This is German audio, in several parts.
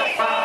Bye.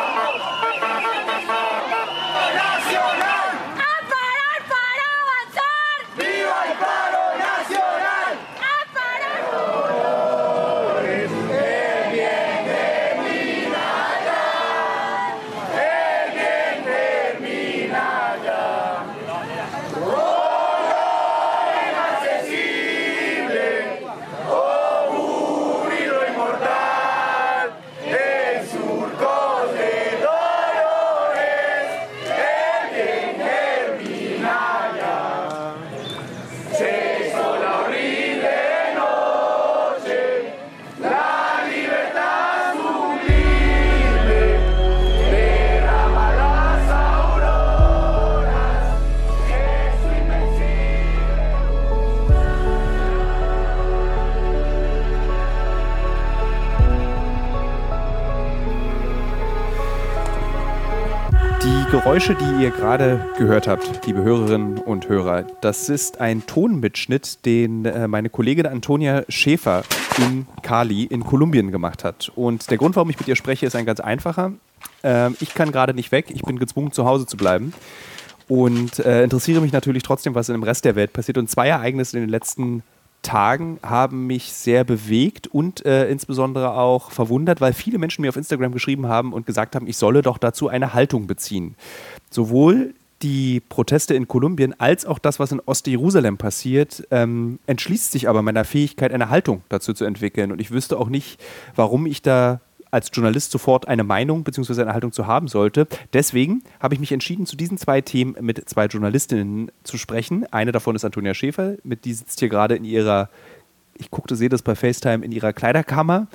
Geräusche, die ihr gerade gehört habt, liebe Hörerinnen und Hörer, das ist ein Tonmitschnitt, den äh, meine Kollegin Antonia Schäfer in Cali in Kolumbien gemacht hat. Und der Grund, warum ich mit ihr spreche, ist ein ganz einfacher. Ähm, ich kann gerade nicht weg, ich bin gezwungen, zu Hause zu bleiben. Und äh, interessiere mich natürlich trotzdem, was in dem Rest der Welt passiert. Und zwei Ereignisse in den letzten Tagen haben mich sehr bewegt und äh, insbesondere auch verwundert, weil viele Menschen mir auf Instagram geschrieben haben und gesagt haben, ich solle doch dazu eine Haltung beziehen. Sowohl die Proteste in Kolumbien als auch das, was in Ostjerusalem passiert, ähm, entschließt sich aber meiner Fähigkeit, eine Haltung dazu zu entwickeln. Und ich wüsste auch nicht, warum ich da als Journalist sofort eine Meinung bzw. eine Haltung zu haben sollte. Deswegen habe ich mich entschieden, zu diesen zwei Themen mit zwei Journalistinnen zu sprechen. Eine davon ist Antonia Schäfer, mit die sitzt hier gerade in ihrer, ich guckte, sehe das bei FaceTime, in ihrer Kleiderkammer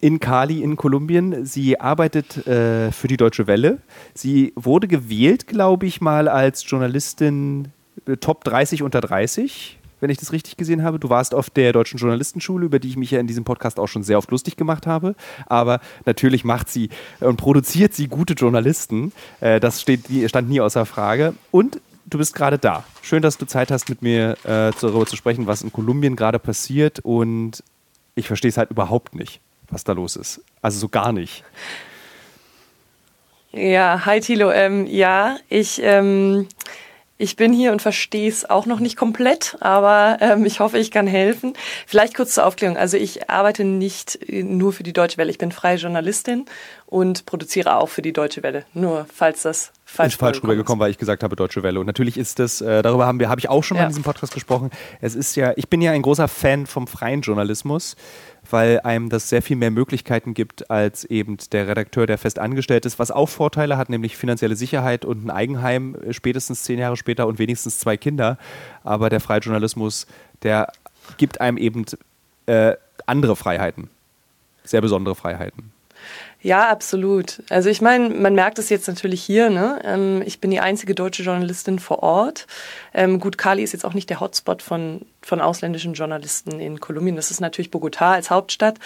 in Cali in Kolumbien. Sie arbeitet äh, für die Deutsche Welle. Sie wurde gewählt, glaube ich, mal als Journalistin äh, Top 30 unter 30 wenn ich das richtig gesehen habe. Du warst auf der Deutschen Journalistenschule, über die ich mich ja in diesem Podcast auch schon sehr oft lustig gemacht habe. Aber natürlich macht sie und produziert sie gute Journalisten. Äh, das steht, stand nie außer Frage. Und du bist gerade da. Schön, dass du Zeit hast, mit mir äh, darüber zu sprechen, was in Kolumbien gerade passiert. Und ich verstehe es halt überhaupt nicht, was da los ist. Also so gar nicht. Ja, hi Thilo. Ähm, ja, ich ähm, ich bin hier und verstehe es auch noch nicht komplett, aber ähm, ich hoffe, ich kann helfen. Vielleicht kurz zur Aufklärung. Also ich arbeite nicht äh, nur für die Deutsche Welle. Ich bin freie Journalistin und produziere auch für die Deutsche Welle. Nur falls das falsch ist falsch rübergekommen, weil ich gesagt habe Deutsche Welle. Und natürlich ist das, äh, darüber haben wir, habe ich auch schon ja. mal in diesem Podcast gesprochen. Es ist ja, ich bin ja ein großer Fan vom freien Journalismus weil einem das sehr viel mehr Möglichkeiten gibt als eben der Redakteur, der fest angestellt ist, was auch Vorteile hat, nämlich finanzielle Sicherheit und ein Eigenheim äh, spätestens zehn Jahre später und wenigstens zwei Kinder. Aber der freie Journalismus, der gibt einem eben äh, andere Freiheiten, sehr besondere Freiheiten. Ja, absolut. Also ich meine, man merkt es jetzt natürlich hier. Ne? Ähm, ich bin die einzige deutsche Journalistin vor Ort. Ähm, gut, Cali ist jetzt auch nicht der Hotspot von, von ausländischen Journalisten in Kolumbien. Das ist natürlich Bogotá als Hauptstadt.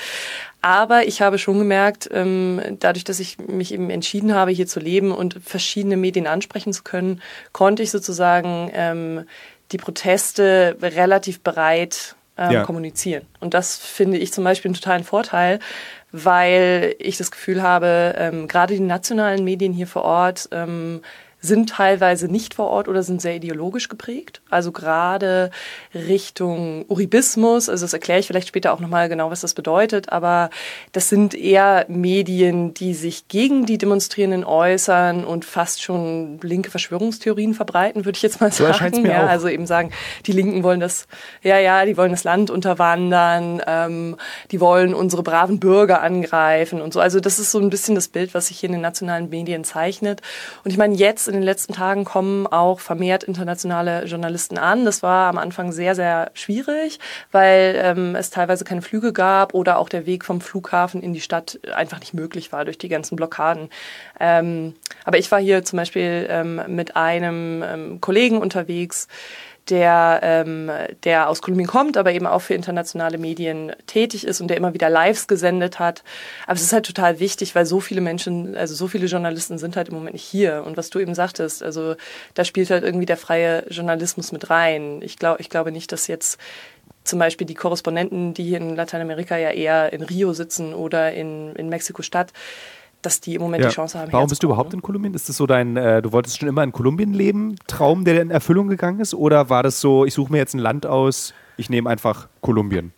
Aber ich habe schon gemerkt, ähm, dadurch, dass ich mich eben entschieden habe, hier zu leben und verschiedene Medien ansprechen zu können, konnte ich sozusagen ähm, die Proteste relativ breit ähm, ja. kommunizieren. Und das finde ich zum Beispiel einen totalen Vorteil, weil ich das Gefühl habe, ähm, gerade die nationalen Medien hier vor Ort ähm, sind teilweise nicht vor Ort oder sind sehr ideologisch geprägt. Also gerade Richtung Uribismus, also das erkläre ich vielleicht später auch nochmal genau, was das bedeutet, aber das sind eher Medien, die sich gegen die Demonstrierenden äußern und fast schon linke Verschwörungstheorien verbreiten, würde ich jetzt mal sagen. So mir ja, auch. Also eben sagen, die Linken wollen das, ja, ja, die wollen das Land unterwandern, ähm, die wollen unsere braven Bürger angreifen und so. Also das ist so ein bisschen das Bild, was sich hier in den nationalen Medien zeichnet. Und ich meine, jetzt in den letzten Tagen kommen auch vermehrt internationale Journalisten an. Das war am Anfang sehr, sehr schwierig, weil ähm, es teilweise keine Flüge gab oder auch der Weg vom Flughafen in die Stadt einfach nicht möglich war durch die ganzen Blockaden. Ähm, aber ich war hier zum Beispiel ähm, mit einem ähm, Kollegen unterwegs, der, ähm, der aus Kolumbien kommt, aber eben auch für internationale Medien tätig ist und der immer wieder Lives gesendet hat. Aber es ist halt total wichtig, weil so viele Menschen, also so viele Journalisten sind halt im Moment nicht hier. Und was du eben sagtest, also da spielt halt irgendwie der freie Journalismus mit rein. Ich, glaube ich glaube nicht, dass jetzt zum Beispiel die Korrespondenten, die hier in Lateinamerika ja eher in Rio sitzen oder in, in Mexiko-Stadt, dass die im Moment ja. die Chance haben. Warum bist du überhaupt in Kolumbien? Ist das so dein, äh, du wolltest schon immer in Kolumbien leben, Traum, der in Erfüllung gegangen ist? Oder war das so, ich suche mir jetzt ein Land aus, ich nehme einfach Kolumbien?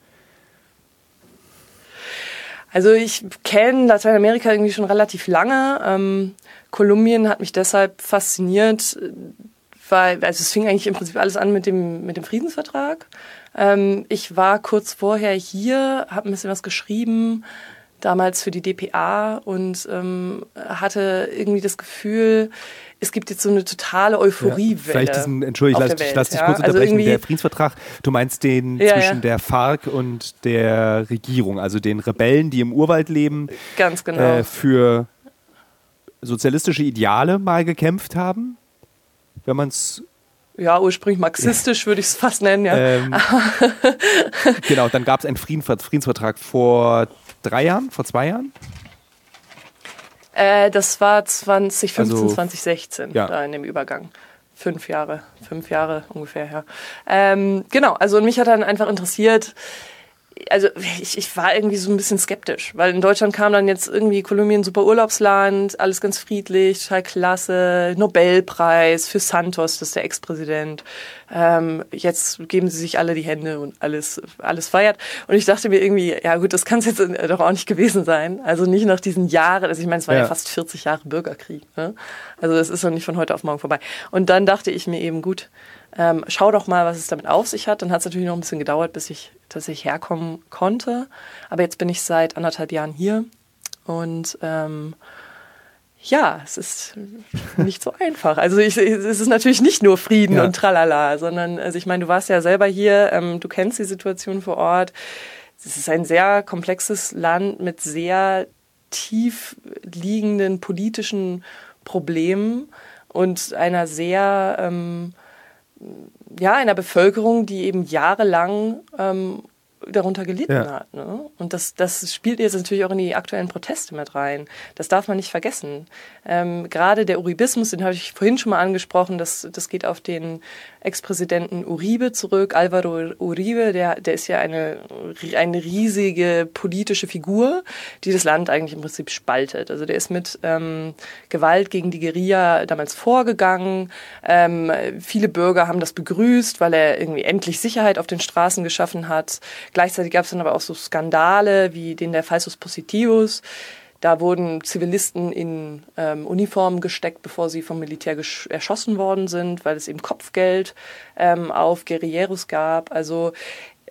Also ich kenne Lateinamerika irgendwie schon relativ lange. Ähm, Kolumbien hat mich deshalb fasziniert, weil, also es fing eigentlich im Prinzip alles an mit dem, mit dem Friedensvertrag. Ähm, ich war kurz vorher hier, habe ein bisschen was geschrieben, damals für die DPA und ähm, hatte irgendwie das Gefühl, es gibt jetzt so eine totale Euphoriewelle. Ja, vielleicht diesen, Entschuldigung, ich lass, Welt, lass dich ja? kurz also unterbrechen, also der Friedensvertrag, du meinst den ja, zwischen der FARC und der Regierung, also den Rebellen, die im Urwald leben, Ganz genau. Äh, für sozialistische Ideale mal gekämpft haben, wenn man es ja, ursprünglich marxistisch würde ich es fast nennen, ja. Ähm, genau, dann gab es einen Friedensvertrag vor drei Jahren, vor zwei Jahren? Äh, das war 2015, also, 2016, ja. da in dem Übergang. Fünf Jahre, fünf Jahre ungefähr, ja. Ähm, genau, also mich hat dann einfach interessiert, also ich, ich war irgendwie so ein bisschen skeptisch, weil in Deutschland kam dann jetzt irgendwie Kolumbien super Urlaubsland, alles ganz friedlich, total klasse, Nobelpreis für Santos, das ist der Ex-Präsident. Ähm, jetzt geben sie sich alle die Hände und alles, alles feiert. Und ich dachte mir irgendwie, ja gut, das kann es jetzt doch auch nicht gewesen sein. Also nicht nach diesen Jahren, also ich meine, es waren ja. ja fast 40 Jahre Bürgerkrieg. Ne? Also das ist noch nicht von heute auf morgen vorbei. Und dann dachte ich mir eben, gut, ähm, schau doch mal, was es damit auf sich hat. Dann hat es natürlich noch ein bisschen gedauert, bis ich tatsächlich herkommen konnte. Aber jetzt bin ich seit anderthalb Jahren hier und ähm, ja, es ist nicht so einfach. Also ich, es ist natürlich nicht nur Frieden ja. und Tralala, sondern also ich meine, du warst ja selber hier, ähm, du kennst die Situation vor Ort. Es ist ein sehr komplexes Land mit sehr tief liegenden politischen Problemen und einer sehr ähm, ja, einer Bevölkerung, die eben jahrelang ähm, darunter gelitten ja. hat. Ne? Und das, das spielt jetzt natürlich auch in die aktuellen Proteste mit rein. Das darf man nicht vergessen. Ähm, gerade der Uribismus, den habe ich vorhin schon mal angesprochen, das, das geht auf den Ex-Präsidenten Uribe zurück. Alvaro Uribe, der, der ist ja eine, eine riesige politische Figur, die das Land eigentlich im Prinzip spaltet. Also der ist mit ähm, Gewalt gegen die Guerilla damals vorgegangen. Ähm, viele Bürger haben das begrüßt, weil er irgendwie endlich Sicherheit auf den Straßen geschaffen hat. Gleichzeitig gab es dann aber auch so Skandale wie den der Falsus Positivus. Da wurden Zivilisten in ähm, Uniformen gesteckt, bevor sie vom Militär erschossen worden sind, weil es eben Kopfgeld ähm, auf Guerilleros gab. Also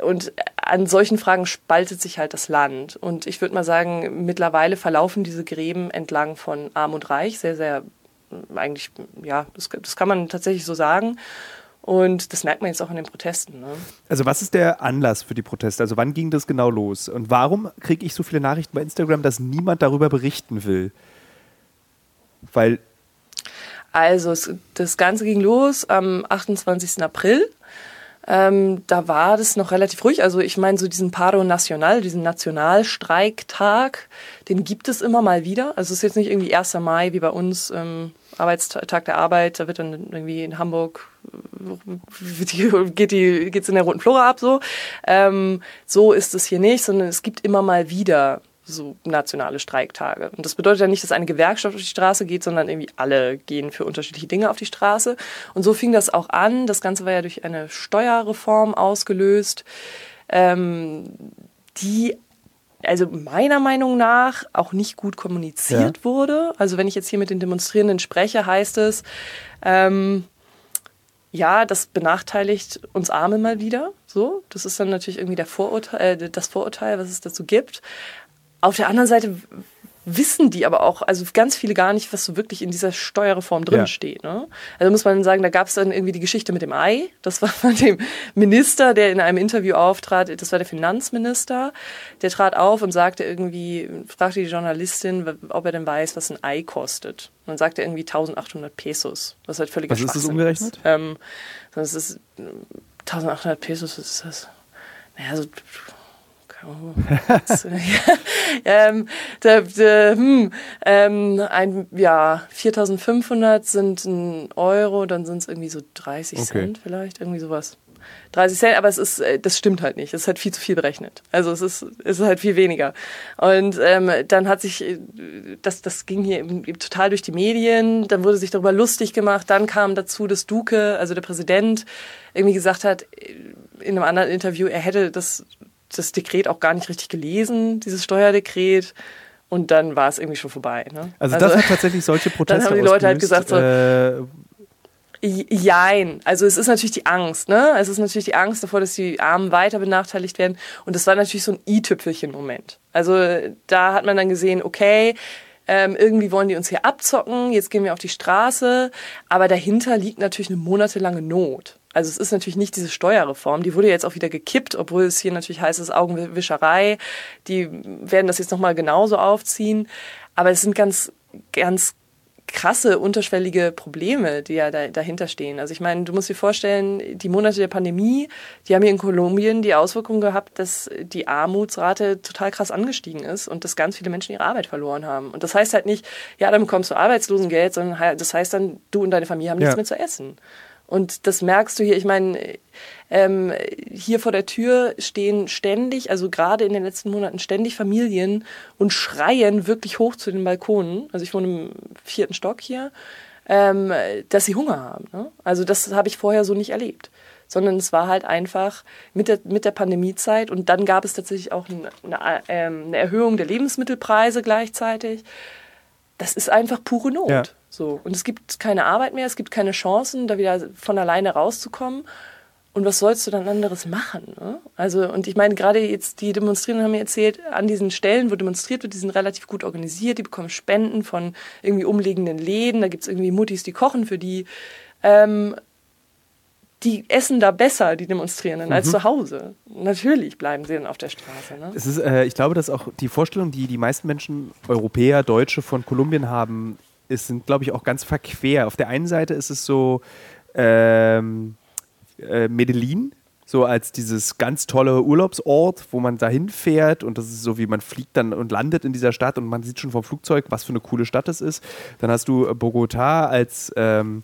und an solchen Fragen spaltet sich halt das Land. Und ich würde mal sagen, mittlerweile verlaufen diese Gräben entlang von Arm und Reich sehr, sehr eigentlich, ja, das, das kann man tatsächlich so sagen. Und das merkt man jetzt auch in den Protesten. Ne? Also was ist der Anlass für die Proteste? Also wann ging das genau los? Und warum kriege ich so viele Nachrichten bei Instagram, dass niemand darüber berichten will? Weil... Also es, das Ganze ging los am 28. April. Ähm, da war das noch relativ ruhig. Also ich meine, so diesen Paro Nacional, diesen Nationalstreiktag, den gibt es immer mal wieder. Also es ist jetzt nicht irgendwie 1. Mai wie bei uns, ähm, Arbeitstag der Arbeit, da wird dann irgendwie in Hamburg geht die geht's in der roten Flora ab so. Ähm, so ist es hier nicht, sondern es gibt immer mal wieder so nationale Streiktage. Und das bedeutet ja nicht, dass eine Gewerkschaft auf die Straße geht, sondern irgendwie alle gehen für unterschiedliche Dinge auf die Straße. Und so fing das auch an. Das Ganze war ja durch eine Steuerreform ausgelöst, ähm, die also meiner Meinung nach auch nicht gut kommuniziert ja. wurde. Also wenn ich jetzt hier mit den Demonstrierenden spreche, heißt es, ähm, ja, das benachteiligt uns Arme mal wieder. So, das ist dann natürlich irgendwie der Vorurteil, äh, das Vorurteil, was es dazu gibt. Auf der anderen Seite wissen die aber auch, also ganz viele gar nicht, was so wirklich in dieser Steuerreform drin ja. steht. Ne? Also muss man sagen, da gab es dann irgendwie die Geschichte mit dem Ei. Das war von dem Minister, der in einem Interview auftrat. Das war der Finanzminister. Der trat auf und sagte irgendwie, fragte die Journalistin, ob er denn weiß, was ein Ei kostet. Und dann sagte er irgendwie 1800 Pesos. Was halt völlig Was ist das umgerechnet? Ist. Ähm, das ist 1800 Pesos, was ist das? Naja, so Oh, ähm, der, der, hm, ähm, ein, ja, 4500 sind ein Euro, dann sind es irgendwie so 30 okay. Cent vielleicht, irgendwie sowas. 30 Cent, aber es ist, äh, das stimmt halt nicht. Es ist halt viel zu viel berechnet. Also es ist, es ist halt viel weniger. Und ähm, dann hat sich, äh, das, das ging hier total durch die Medien, dann wurde sich darüber lustig gemacht, dann kam dazu, dass Duke, also der Präsident, irgendwie gesagt hat, äh, in einem anderen Interview, er hätte das, das Dekret auch gar nicht richtig gelesen, dieses Steuerdekret. Und dann war es irgendwie schon vorbei. Ne? Also, also, das hat tatsächlich solche Proteste Dann haben die Leute halt gesagt, so, äh, Jein. Also es ist natürlich die Angst, ne? Es ist natürlich die Angst davor, dass die Armen weiter benachteiligt werden. Und das war natürlich so ein i-Tüpfelchen-Moment. Also da hat man dann gesehen, okay, ähm, irgendwie wollen die uns hier abzocken, jetzt gehen wir auf die Straße. Aber dahinter liegt natürlich eine monatelange Not. Also es ist natürlich nicht diese Steuerreform, die wurde jetzt auch wieder gekippt, obwohl es hier natürlich heißt, es ist Augenwischerei. Die werden das jetzt nochmal genauso aufziehen. Aber es sind ganz, ganz krasse unterschwellige Probleme, die ja da, dahinter stehen. Also ich meine, du musst dir vorstellen, die Monate der Pandemie, die haben hier in Kolumbien die Auswirkung gehabt, dass die Armutsrate total krass angestiegen ist und dass ganz viele Menschen ihre Arbeit verloren haben. Und das heißt halt nicht, ja, dann bekommst du Arbeitslosengeld, sondern das heißt dann, du und deine Familie haben nichts ja. mehr zu essen. Und das merkst du hier, ich meine, ähm, hier vor der Tür stehen ständig, also gerade in den letzten Monaten ständig Familien und schreien wirklich hoch zu den Balkonen. Also ich wohne im vierten Stock hier, ähm, dass sie Hunger haben. Ne? Also das habe ich vorher so nicht erlebt. Sondern es war halt einfach mit der, mit der Pandemiezeit und dann gab es tatsächlich auch eine, eine, ähm, eine Erhöhung der Lebensmittelpreise gleichzeitig. Das ist einfach pure Not. Ja. So. Und es gibt keine Arbeit mehr, es gibt keine Chancen, da wieder von alleine rauszukommen. Und was sollst du dann anderes machen? Ne? Also, und ich meine, gerade jetzt die Demonstrierenden haben mir erzählt, an diesen Stellen, wo demonstriert wird, die sind relativ gut organisiert, die bekommen Spenden von irgendwie umliegenden Läden, da gibt es irgendwie Muttis, die kochen für die. Ähm, die essen da besser, die Demonstrierenden, mhm. als zu Hause. Natürlich bleiben sie dann auf der Straße. Ne? Es ist, äh, ich glaube, dass auch die Vorstellung, die die meisten Menschen, Europäer, Deutsche von Kolumbien haben, ist, sind, glaube ich, auch ganz verquer. Auf der einen Seite ist es so ähm, äh, Medellin, so als dieses ganz tolle Urlaubsort, wo man dahin fährt und das ist so wie man fliegt dann und landet in dieser Stadt und man sieht schon vom Flugzeug, was für eine coole Stadt es ist. Dann hast du Bogota als ähm,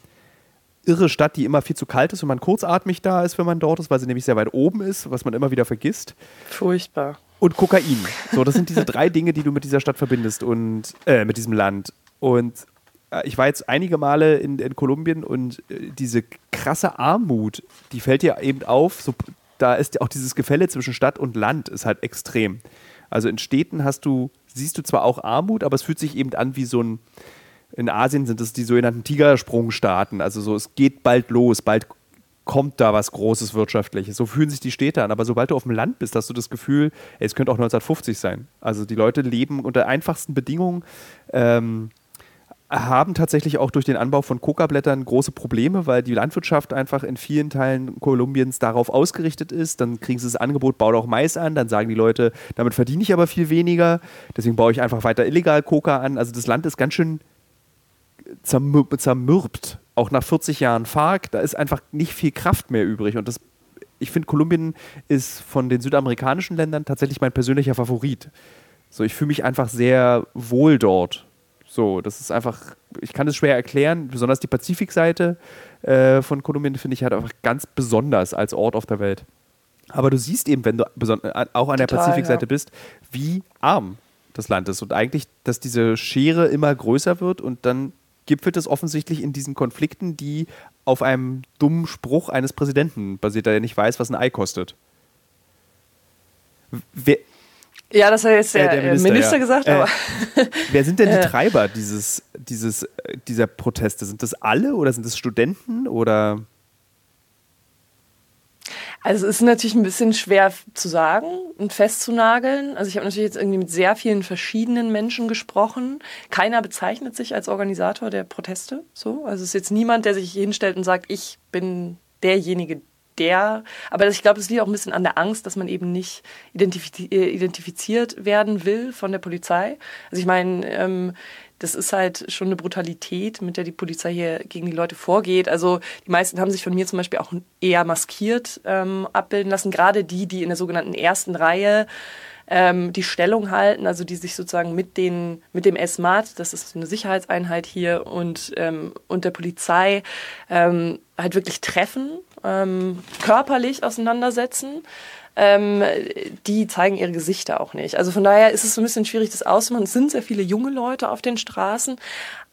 irre Stadt, die immer viel zu kalt ist und man kurzatmig da ist, wenn man dort ist, weil sie nämlich sehr weit oben ist, was man immer wieder vergisst. Furchtbar. Und Kokain. So, das sind diese drei Dinge, die du mit dieser Stadt verbindest und äh, mit diesem Land. Und äh, ich war jetzt einige Male in, in Kolumbien und äh, diese krasse Armut, die fällt dir eben auf. So, da ist auch dieses Gefälle zwischen Stadt und Land ist halt extrem. Also in Städten hast du, siehst du zwar auch Armut, aber es fühlt sich eben an wie so ein, in Asien sind es die sogenannten Tigersprungstaaten. Also so, es geht bald los, bald kommt da was Großes Wirtschaftliches. So fühlen sich die Städte an. Aber sobald du auf dem Land bist, hast du das Gefühl, ey, es könnte auch 1950 sein. Also die Leute leben unter einfachsten Bedingungen. Ähm, haben tatsächlich auch durch den Anbau von Coca-Blättern große Probleme, weil die Landwirtschaft einfach in vielen Teilen Kolumbiens darauf ausgerichtet ist. Dann kriegen sie das Angebot, baut auch Mais an. Dann sagen die Leute, damit verdiene ich aber viel weniger. Deswegen baue ich einfach weiter illegal Coca an. Also das Land ist ganz schön zermür zermürbt. Auch nach 40 Jahren FARC, da ist einfach nicht viel Kraft mehr übrig. Und das, ich finde, Kolumbien ist von den südamerikanischen Ländern tatsächlich mein persönlicher Favorit. So, ich fühle mich einfach sehr wohl dort so, das ist einfach, ich kann es schwer erklären, besonders die Pazifikseite äh, von Kolumbien finde ich halt einfach ganz besonders als Ort auf der Welt. Aber du siehst eben, wenn du äh, auch an der Total, Pazifikseite ja. bist, wie arm das Land ist und eigentlich, dass diese Schere immer größer wird und dann gipfelt es offensichtlich in diesen Konflikten, die auf einem dummen Spruch eines Präsidenten basiert, der nicht weiß, was ein Ei kostet. Wer, ja, das hat jetzt der, der Minister, Minister ja. gesagt, aber. Äh, wer sind denn die Treiber dieses, dieses, äh, dieser Proteste? Sind das alle oder sind das Studenten oder? Also es ist natürlich ein bisschen schwer zu sagen und festzunageln. Also ich habe natürlich jetzt irgendwie mit sehr vielen verschiedenen Menschen gesprochen. Keiner bezeichnet sich als Organisator der Proteste. So, also es ist jetzt niemand, der sich hinstellt und sagt, ich bin derjenige, der, aber ich glaube, es liegt auch ein bisschen an der Angst, dass man eben nicht äh, identifiziert werden will von der Polizei. Also ich meine, ähm, das ist halt schon eine Brutalität, mit der die Polizei hier gegen die Leute vorgeht. Also die meisten haben sich von mir zum Beispiel auch eher maskiert ähm, abbilden lassen, gerade die, die in der sogenannten ersten Reihe ähm, die Stellung halten, also die sich sozusagen mit, den, mit dem SMAT, das ist eine Sicherheitseinheit hier, und, ähm, und der Polizei ähm, halt wirklich treffen ähm, körperlich auseinandersetzen. Ähm, die zeigen ihre Gesichter auch nicht. Also von daher ist es ein bisschen schwierig, das auszumachen. Es sind sehr viele junge Leute auf den Straßen,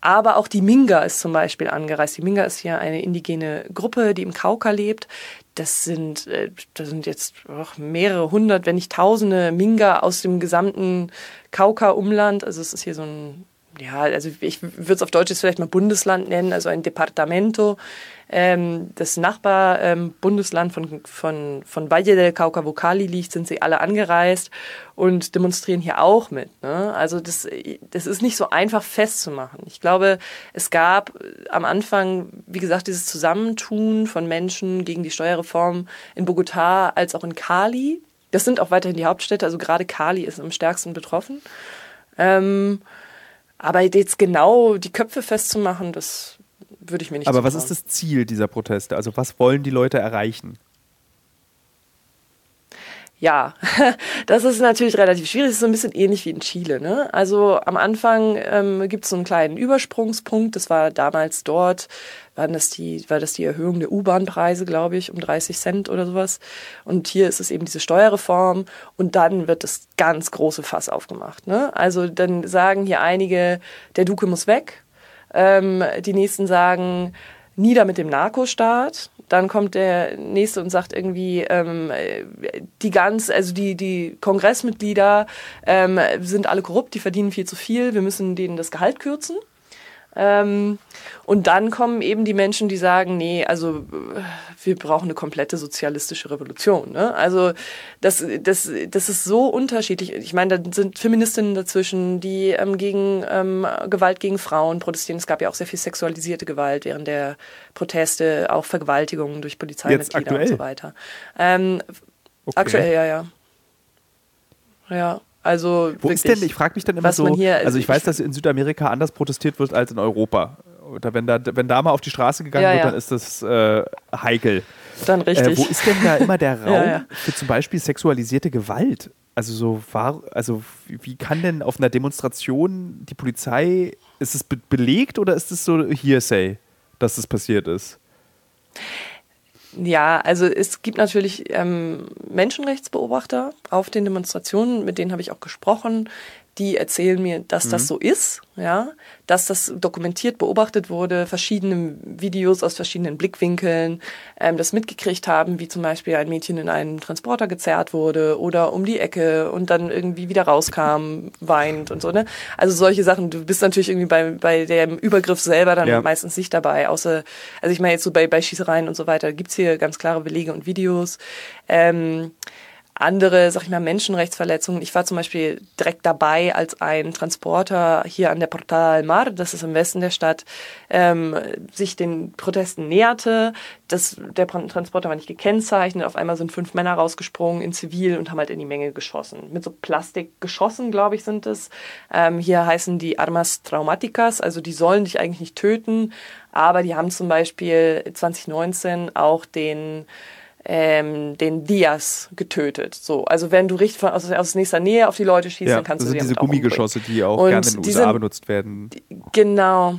aber auch die Minga ist zum Beispiel angereist. Die Minga ist hier eine indigene Gruppe, die im Kauka lebt. Das sind, äh, das sind jetzt mehrere hundert, wenn nicht tausende Minga aus dem gesamten Kauka-Umland. Also es ist hier so ein ja, also ich würde es auf Deutsch jetzt vielleicht mal Bundesland nennen, also ein Departamento, ähm, das Nachbarbundesland ähm, von, von, von Valle del Cauca, wo Cali liegt, sind sie alle angereist und demonstrieren hier auch mit. Ne? Also das, das ist nicht so einfach festzumachen. Ich glaube, es gab am Anfang, wie gesagt, dieses Zusammentun von Menschen gegen die Steuerreform in Bogotá als auch in Cali. Das sind auch weiterhin die Hauptstädte, also gerade Cali ist am stärksten betroffen. Ähm, aber jetzt genau die Köpfe festzumachen, das würde ich mir nicht Aber was ist das Ziel dieser Proteste? Also was wollen die Leute erreichen? Ja, das ist natürlich relativ schwierig. Es ist so ein bisschen ähnlich wie in Chile. Ne? Also am Anfang ähm, gibt es so einen kleinen Übersprungspunkt. Das war damals dort, waren das die, war das die Erhöhung der U-Bahn-Preise, glaube ich, um 30 Cent oder sowas. Und hier ist es eben diese Steuerreform. Und dann wird das ganz große Fass aufgemacht. Ne? Also dann sagen hier einige, der Duke muss weg. Ähm, die nächsten sagen, nieder mit dem Narkostaat. Dann kommt der nächste und sagt irgendwie, ähm, die ganz, also die, die Kongressmitglieder ähm, sind alle korrupt, die verdienen viel zu viel, wir müssen denen das Gehalt kürzen. Ähm, und dann kommen eben die Menschen, die sagen, nee, also wir brauchen eine komplette sozialistische Revolution. Ne? Also das, das, das ist so unterschiedlich. Ich meine, da sind Feministinnen dazwischen, die ähm, gegen ähm, Gewalt gegen Frauen protestieren. Es gab ja auch sehr viel sexualisierte Gewalt während der Proteste, auch Vergewaltigungen durch Polizeimitglieder und so weiter. Ähm, okay. Aktuell, ja, ja. Ja. Also Wo ist denn, ich frage mich dann immer so, also ich weiß, dass in Südamerika anders protestiert wird als in Europa. Oder wenn da, wenn da mal auf die Straße gegangen ja, wird, dann ist das äh, heikel. Dann richtig. Äh, wo ist denn da immer der Raum ja, ja. für zum Beispiel sexualisierte Gewalt? Also so war, also wie kann denn auf einer Demonstration die Polizei, ist es be belegt oder ist es so Hearsay, dass das passiert ist? Ja, also es gibt natürlich ähm, Menschenrechtsbeobachter auf den Demonstrationen, mit denen habe ich auch gesprochen die erzählen mir, dass mhm. das so ist, ja, dass das dokumentiert beobachtet wurde, verschiedene Videos aus verschiedenen Blickwinkeln, ähm, das mitgekriegt haben, wie zum Beispiel ein Mädchen in einen Transporter gezerrt wurde oder um die Ecke und dann irgendwie wieder rauskam, weint und so, ne? Also solche Sachen. Du bist natürlich irgendwie bei, bei dem Übergriff selber dann ja. meistens nicht dabei, außer, also ich meine jetzt so bei, bei Schießereien und so weiter, gibt's hier ganz klare Belege und Videos. Ähm, andere, sag ich mal, Menschenrechtsverletzungen. Ich war zum Beispiel direkt dabei, als ein Transporter hier an der Portal del Mar, das ist im Westen der Stadt, ähm, sich den Protesten näherte. Das, der Transporter war nicht gekennzeichnet. Auf einmal sind fünf Männer rausgesprungen in Zivil und haben halt in die Menge geschossen. Mit so Plastikgeschossen, glaube ich, sind es. Ähm, hier heißen die Armas Traumaticas, also die sollen dich eigentlich nicht töten, aber die haben zum Beispiel 2019 auch den ähm, den Diaz getötet. So, also wenn du richtig von, aus, aus nächster Nähe auf die Leute schießt, ja, dann kannst das du sind diese Gummigeschosse, die auch und gerne in den USA sind, benutzt werden. Genau.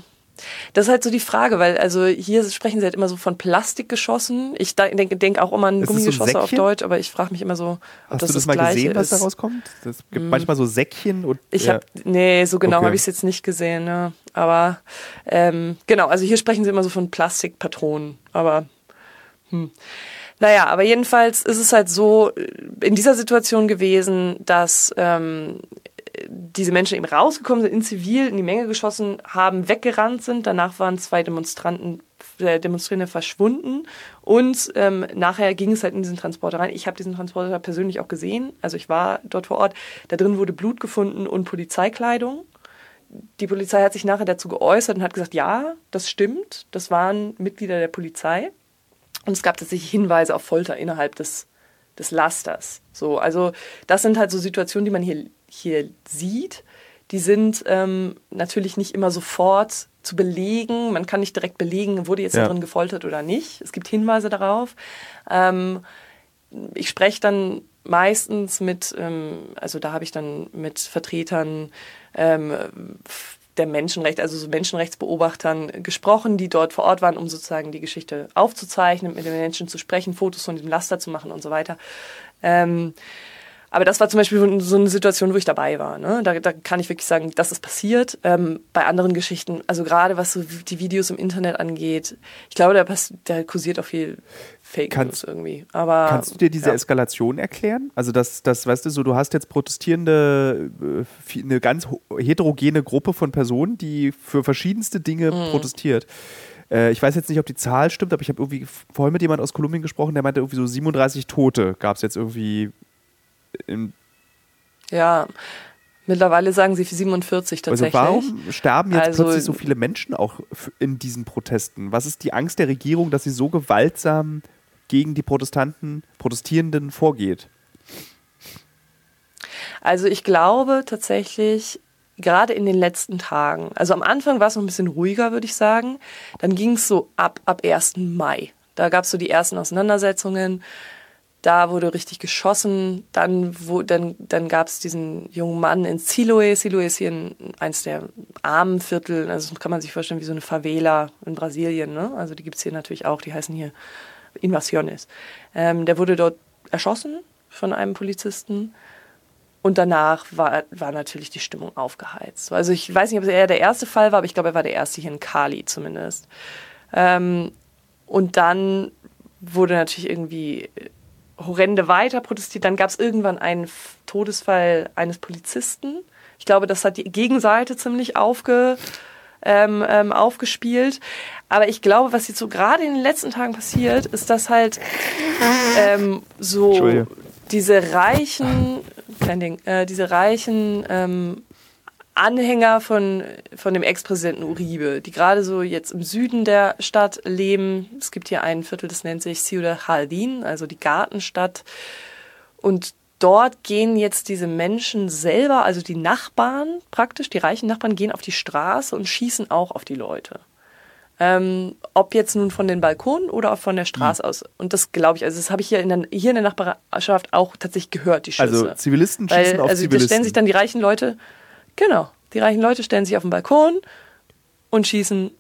Das ist halt so die Frage, weil also hier sprechen sie halt immer so von Plastikgeschossen. Ich denke denk auch immer an Gummigeschosse so auf Deutsch, aber ich frage mich immer so, ob Hast das du das, das mal gesehen, was da rauskommt? Es gibt mm. manchmal so Säckchen und ich ja. habe nee, so genau okay. habe ich es jetzt nicht gesehen, ne? Aber ähm, genau, also hier sprechen sie immer so von Plastikpatronen, aber hm. Naja, aber jedenfalls ist es halt so äh, in dieser Situation gewesen, dass ähm, diese Menschen eben rausgekommen sind, in Zivil, in die Menge geschossen haben, weggerannt sind. Danach waren zwei Demonstranten, äh, Demonstrierende verschwunden und ähm, nachher ging es halt in diesen Transporter rein. Ich habe diesen Transporter persönlich auch gesehen, also ich war dort vor Ort. Da drin wurde Blut gefunden und Polizeikleidung. Die Polizei hat sich nachher dazu geäußert und hat gesagt, ja, das stimmt, das waren Mitglieder der Polizei. Und es gab tatsächlich Hinweise auf Folter innerhalb des, des Lasters. So, also das sind halt so Situationen, die man hier, hier sieht. Die sind ähm, natürlich nicht immer sofort zu belegen. Man kann nicht direkt belegen, wurde jetzt ja. darin gefoltert oder nicht. Es gibt Hinweise darauf. Ähm, ich spreche dann meistens mit, ähm, also da habe ich dann mit Vertretern ähm, der Menschenrechte, also so Menschenrechtsbeobachtern gesprochen, die dort vor Ort waren, um sozusagen die Geschichte aufzuzeichnen, mit den Menschen zu sprechen, Fotos von dem Laster zu machen und so weiter. Ähm, aber das war zum Beispiel so eine Situation, wo ich dabei war. Ne? Da, da kann ich wirklich sagen, das ist passiert. Ähm, bei anderen Geschichten, also gerade was so die Videos im Internet angeht, ich glaube, da, da kursiert auch viel Fake kannst, News irgendwie. Aber, kannst du dir diese ja. Eskalation erklären? Also das, das, weißt du, so du hast jetzt protestierende, äh, eine ganz heterogene Gruppe von Personen, die für verschiedenste Dinge mhm. protestiert. Äh, ich weiß jetzt nicht, ob die Zahl stimmt, aber ich habe irgendwie vorhin mit jemand aus Kolumbien gesprochen, der meinte irgendwie so 37 Tote gab es jetzt irgendwie ja, mittlerweile sagen sie 47 also tatsächlich. Also warum sterben jetzt also, plötzlich so viele Menschen auch in diesen Protesten? Was ist die Angst der Regierung, dass sie so gewaltsam gegen die Protestanten, Protestierenden vorgeht? Also ich glaube tatsächlich, gerade in den letzten Tagen, also am Anfang war es noch ein bisschen ruhiger, würde ich sagen. Dann ging es so ab, ab 1. Mai. Da gab es so die ersten Auseinandersetzungen. Da wurde richtig geschossen. Dann, dann, dann gab es diesen jungen Mann in Siloé. Siloé ist hier ein, eins der armen Viertel. Also kann man sich vorstellen wie so eine Favela in Brasilien. Ne? Also die gibt es hier natürlich auch. Die heißen hier Invasiones. Ähm, der wurde dort erschossen von einem Polizisten. Und danach war, war natürlich die Stimmung aufgeheizt. Also ich weiß nicht, ob es eher der erste Fall war, aber ich glaube, er war der erste hier in Cali zumindest. Ähm, und dann wurde natürlich irgendwie horrende weiter protestiert. Dann gab es irgendwann einen Todesfall eines Polizisten. Ich glaube, das hat die Gegenseite ziemlich aufge, ähm, ähm, aufgespielt. Aber ich glaube, was jetzt so gerade in den letzten Tagen passiert, ist, dass halt ähm, so diese reichen, kein Ding, äh, diese reichen ähm, Anhänger von, von dem Ex-Präsidenten Uribe, die gerade so jetzt im Süden der Stadt leben. Es gibt hier ein Viertel, das nennt sich Ciudad Jardín, also die Gartenstadt. Und dort gehen jetzt diese Menschen selber, also die Nachbarn praktisch, die reichen Nachbarn, gehen auf die Straße und schießen auch auf die Leute. Ähm, ob jetzt nun von den Balkonen oder von der Straße mhm. aus. Und das glaube ich, also das habe ich hier in, der, hier in der Nachbarschaft auch tatsächlich gehört, die Schüsse. Also Zivilisten schießen Weil, auf also Zivilisten. Da stellen sich dann die reichen Leute Genau. Die reichen Leute stellen sich auf den Balkon und schießen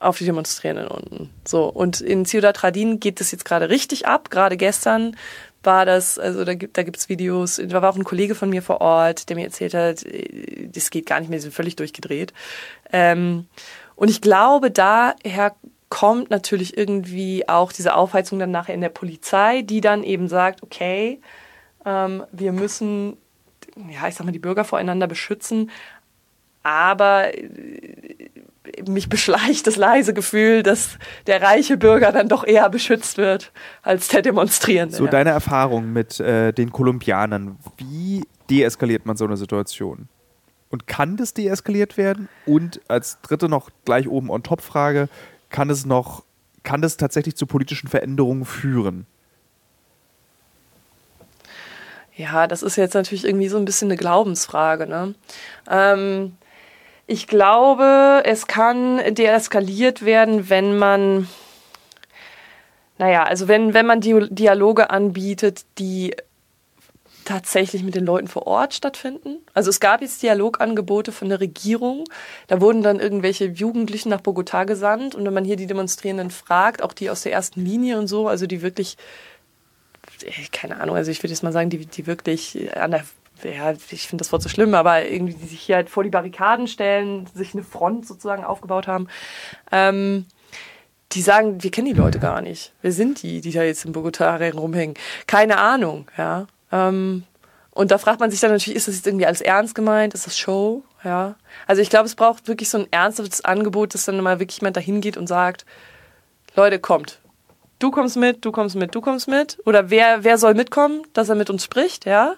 auf die Demonstrierenden unten. So. Und in Ciudad Tradin geht das jetzt gerade richtig ab. Gerade gestern war das, also da gibt da gibt's Videos, da war auch ein Kollege von mir vor Ort, der mir erzählt hat, äh, das geht gar nicht mehr, die sind völlig durchgedreht. Ähm, und ich glaube, daher kommt natürlich irgendwie auch diese Aufheizung dann nachher in der Polizei, die dann eben sagt, okay, ähm, wir müssen ja, ich sag mal, die Bürger voreinander beschützen. Aber äh, mich beschleicht das leise Gefühl, dass der reiche Bürger dann doch eher beschützt wird als der Demonstrierende. So, deine Erfahrung mit äh, den Kolumbianern, wie deeskaliert man so eine Situation? Und kann das deeskaliert werden? Und als dritte noch gleich oben on top Frage, kann es noch, kann das tatsächlich zu politischen Veränderungen führen? Ja, das ist jetzt natürlich irgendwie so ein bisschen eine Glaubensfrage. Ne? Ähm, ich glaube, es kann deeskaliert werden, wenn man, naja, also wenn, wenn man Dialoge anbietet, die tatsächlich mit den Leuten vor Ort stattfinden. Also es gab jetzt Dialogangebote von der Regierung. Da wurden dann irgendwelche Jugendlichen nach Bogotá gesandt. Und wenn man hier die Demonstrierenden fragt, auch die aus der ersten Linie und so, also die wirklich keine Ahnung, also ich würde jetzt mal sagen, die, die wirklich an der ja, ich finde das Wort so schlimm, aber irgendwie, die sich hier halt vor die Barrikaden stellen, sich eine Front sozusagen aufgebaut haben, ähm, die sagen, wir kennen die Leute gar nicht. Wer sind die, die da jetzt in Bogotá rumhängen? Keine Ahnung, ja. Ähm, und da fragt man sich dann natürlich, ist das jetzt irgendwie alles ernst gemeint? Ist das Show? Ja. Also ich glaube, es braucht wirklich so ein ernsthaftes Angebot, dass dann mal wirklich jemand dahin geht und sagt, Leute, kommt, du kommst mit, du kommst mit, du kommst mit. Oder wer, wer soll mitkommen, dass er mit uns spricht, ja.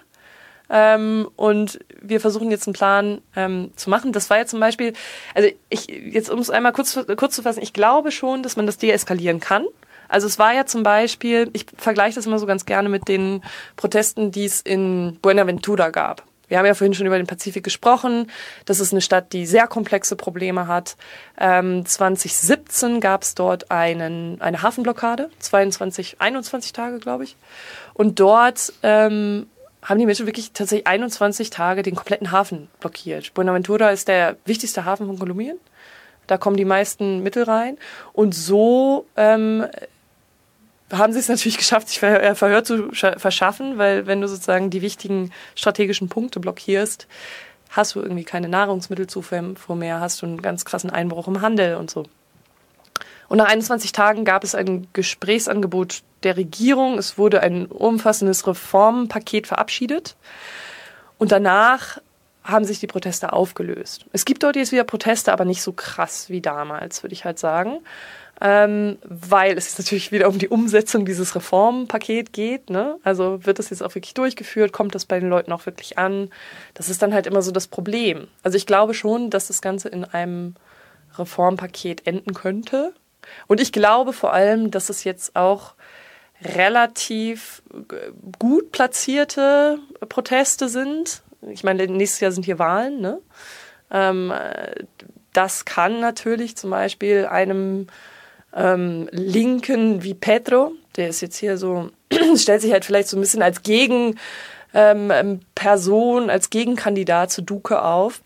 Ähm, und wir versuchen jetzt einen Plan ähm, zu machen. Das war ja zum Beispiel, also ich, jetzt um es einmal kurz, kurz zu fassen, ich glaube schon, dass man das deeskalieren kann. Also es war ja zum Beispiel, ich vergleiche das immer so ganz gerne mit den Protesten, die es in Buenaventura gab. Wir haben ja vorhin schon über den Pazifik gesprochen. Das ist eine Stadt, die sehr komplexe Probleme hat. Ähm, 2017 gab es dort einen, eine Hafenblockade, 22, 21 Tage, glaube ich. Und dort ähm, haben die Menschen wirklich tatsächlich 21 Tage den kompletten Hafen blockiert. Buenaventura ist der wichtigste Hafen von Kolumbien. Da kommen die meisten Mittel rein. Und so ähm, haben sie es natürlich geschafft, sich äh, Verhör zu verschaffen, weil wenn du sozusagen die wichtigen strategischen Punkte blockierst, hast du irgendwie keine Nahrungsmittelzufuhr mehr, hast du einen ganz krassen Einbruch im Handel und so. Und nach 21 Tagen gab es ein Gesprächsangebot der Regierung. Es wurde ein umfassendes Reformpaket verabschiedet. Und danach haben sich die Proteste aufgelöst. Es gibt dort jetzt wieder Proteste, aber nicht so krass wie damals, würde ich halt sagen. Ähm, weil es natürlich wieder um die Umsetzung dieses Reformpaket geht. Ne? Also wird das jetzt auch wirklich durchgeführt? Kommt das bei den Leuten auch wirklich an? Das ist dann halt immer so das Problem. Also ich glaube schon, dass das Ganze in einem Reformpaket enden könnte. Und ich glaube vor allem, dass es jetzt auch relativ gut platzierte Proteste sind. Ich meine, nächstes Jahr sind hier Wahlen. Ne? Ähm, das kann natürlich zum Beispiel einem ähm, Linken wie Pedro, der ist jetzt hier so, stellt sich halt vielleicht so ein bisschen als Gegenperson, ähm, als Gegenkandidat zu Duque auf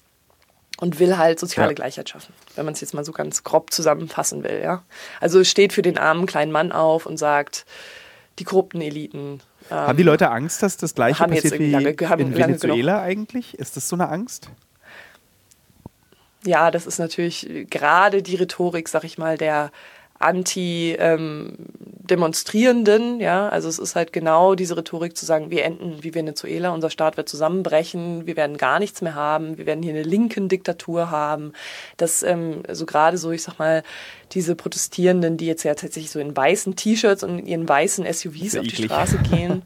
und will halt soziale ja. Gleichheit schaffen, wenn man es jetzt mal so ganz grob zusammenfassen will. Ja? Also steht für den armen kleinen Mann auf und sagt, die korrupten Eliten. Ähm, haben die Leute Angst, dass das Gleiche passiert wie lange, in Venezuela eigentlich? Ist das so eine Angst? Ja, das ist natürlich gerade die Rhetorik, sag ich mal, der Anti-Demonstrierenden, ähm, ja, also es ist halt genau diese Rhetorik zu sagen, wir enden wie Venezuela, unser Staat wird zusammenbrechen, wir werden gar nichts mehr haben, wir werden hier eine linken Diktatur haben, dass ähm, so gerade so, ich sag mal, diese Protestierenden, die jetzt ja tatsächlich so in weißen T-Shirts und in ihren weißen SUVs auf die Straße gehen,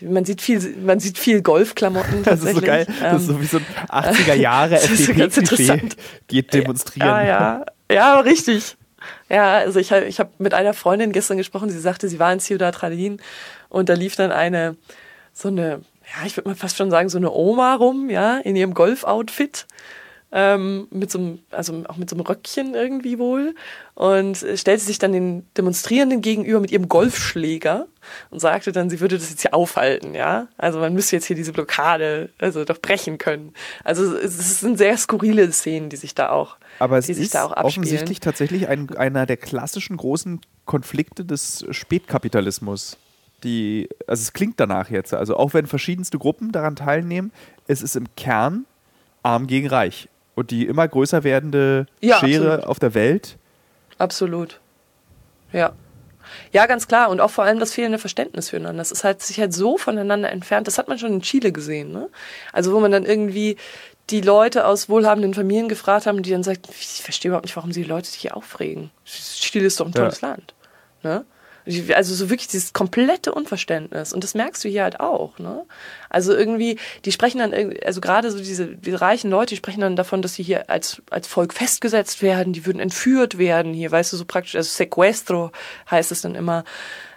man sieht viel, man sieht viel Golfklamotten. Das ist so geil. Das ist so wie so ein 80er Jahre FDP-Klischee. Geht demonstrieren. Ja, ja. Ja, richtig. Ja, also ich, ich habe mit einer Freundin gestern gesprochen, sie sagte, sie war in Ciudad Radin und da lief dann eine, so eine, ja, ich würde mal fast schon sagen, so eine Oma rum, ja, in ihrem Golf-Outfit ähm, mit so einem, also auch mit so einem Röckchen irgendwie wohl und stellte sich dann den Demonstrierenden gegenüber mit ihrem Golfschläger und sagte dann, sie würde das jetzt hier aufhalten, ja. Also man müsste jetzt hier diese Blockade also doch brechen können. Also es sind sehr skurrile Szenen, die sich da auch, Aber es die sich da auch abspielen. offensichtlich tatsächlich ein, einer der klassischen großen Konflikte des Spätkapitalismus. Die, also es klingt danach jetzt, also auch wenn verschiedenste Gruppen daran teilnehmen, es ist im Kern arm gegen reich und die immer größer werdende ja, Schere absolut. auf der Welt. Absolut. Ja. Ja, ganz klar. Und auch vor allem das fehlende Verständnis füreinander. Das ist halt sich halt so voneinander entfernt. Das hat man schon in Chile gesehen. Ne? Also wo man dann irgendwie die Leute aus wohlhabenden Familien gefragt haben, die dann sagt, ich verstehe überhaupt nicht, warum sie die Leute sich hier aufregen. Chile ist doch ein tolles ja. Land. Ne? Also so wirklich dieses komplette Unverständnis. Und das merkst du hier halt auch. Ne? Also irgendwie, die sprechen dann, also gerade so diese, diese reichen Leute, die sprechen dann davon, dass sie hier als, als Volk festgesetzt werden, die würden entführt werden hier, weißt du, so praktisch, also sequestro heißt es dann immer.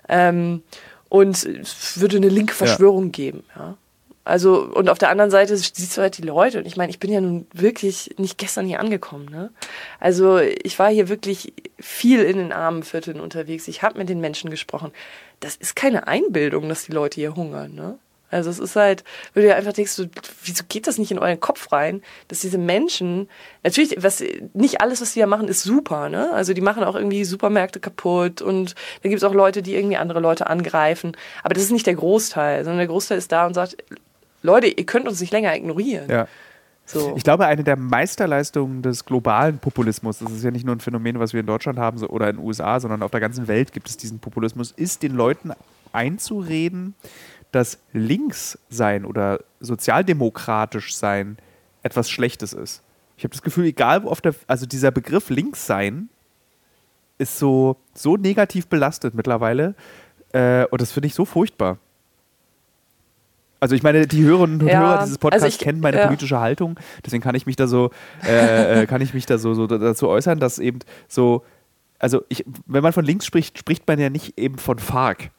Ähm, und es würde eine linke Verschwörung ja. geben. Ja? Also, und auf der anderen Seite siehst du halt die Leute. Und ich meine, ich bin ja nun wirklich nicht gestern hier angekommen. Ne? Also, ich war hier wirklich viel in den armen Vierteln unterwegs. Ich habe mit den Menschen gesprochen. Das ist keine Einbildung, dass die Leute hier hungern. Ne? Also, es ist halt, wo du dir einfach denkst, so, wieso geht das nicht in euren Kopf rein, dass diese Menschen, natürlich, was, nicht alles, was die da machen, ist super. Ne? Also, die machen auch irgendwie Supermärkte kaputt und da gibt es auch Leute, die irgendwie andere Leute angreifen. Aber das ist nicht der Großteil, sondern der Großteil ist da und sagt, Leute, ihr könnt uns nicht länger ignorieren. Ja. So. Ich glaube, eine der Meisterleistungen des globalen Populismus, das ist ja nicht nur ein Phänomen, was wir in Deutschland haben oder in den USA, sondern auf der ganzen Welt gibt es diesen Populismus, ist den Leuten einzureden, dass links sein oder sozialdemokratisch sein etwas Schlechtes ist. Ich habe das Gefühl, egal wo auf der, also dieser Begriff links sein ist so, so negativ belastet mittlerweile äh, und das finde ich so furchtbar. Also ich meine, die Hörerinnen und ja, Hörer dieses Podcasts also ich, kennen meine ja. politische Haltung, deswegen kann ich mich da so, äh, äh, kann ich mich da so, so dazu äußern, dass eben so, also ich, wenn man von links spricht, spricht man ja nicht eben von FARC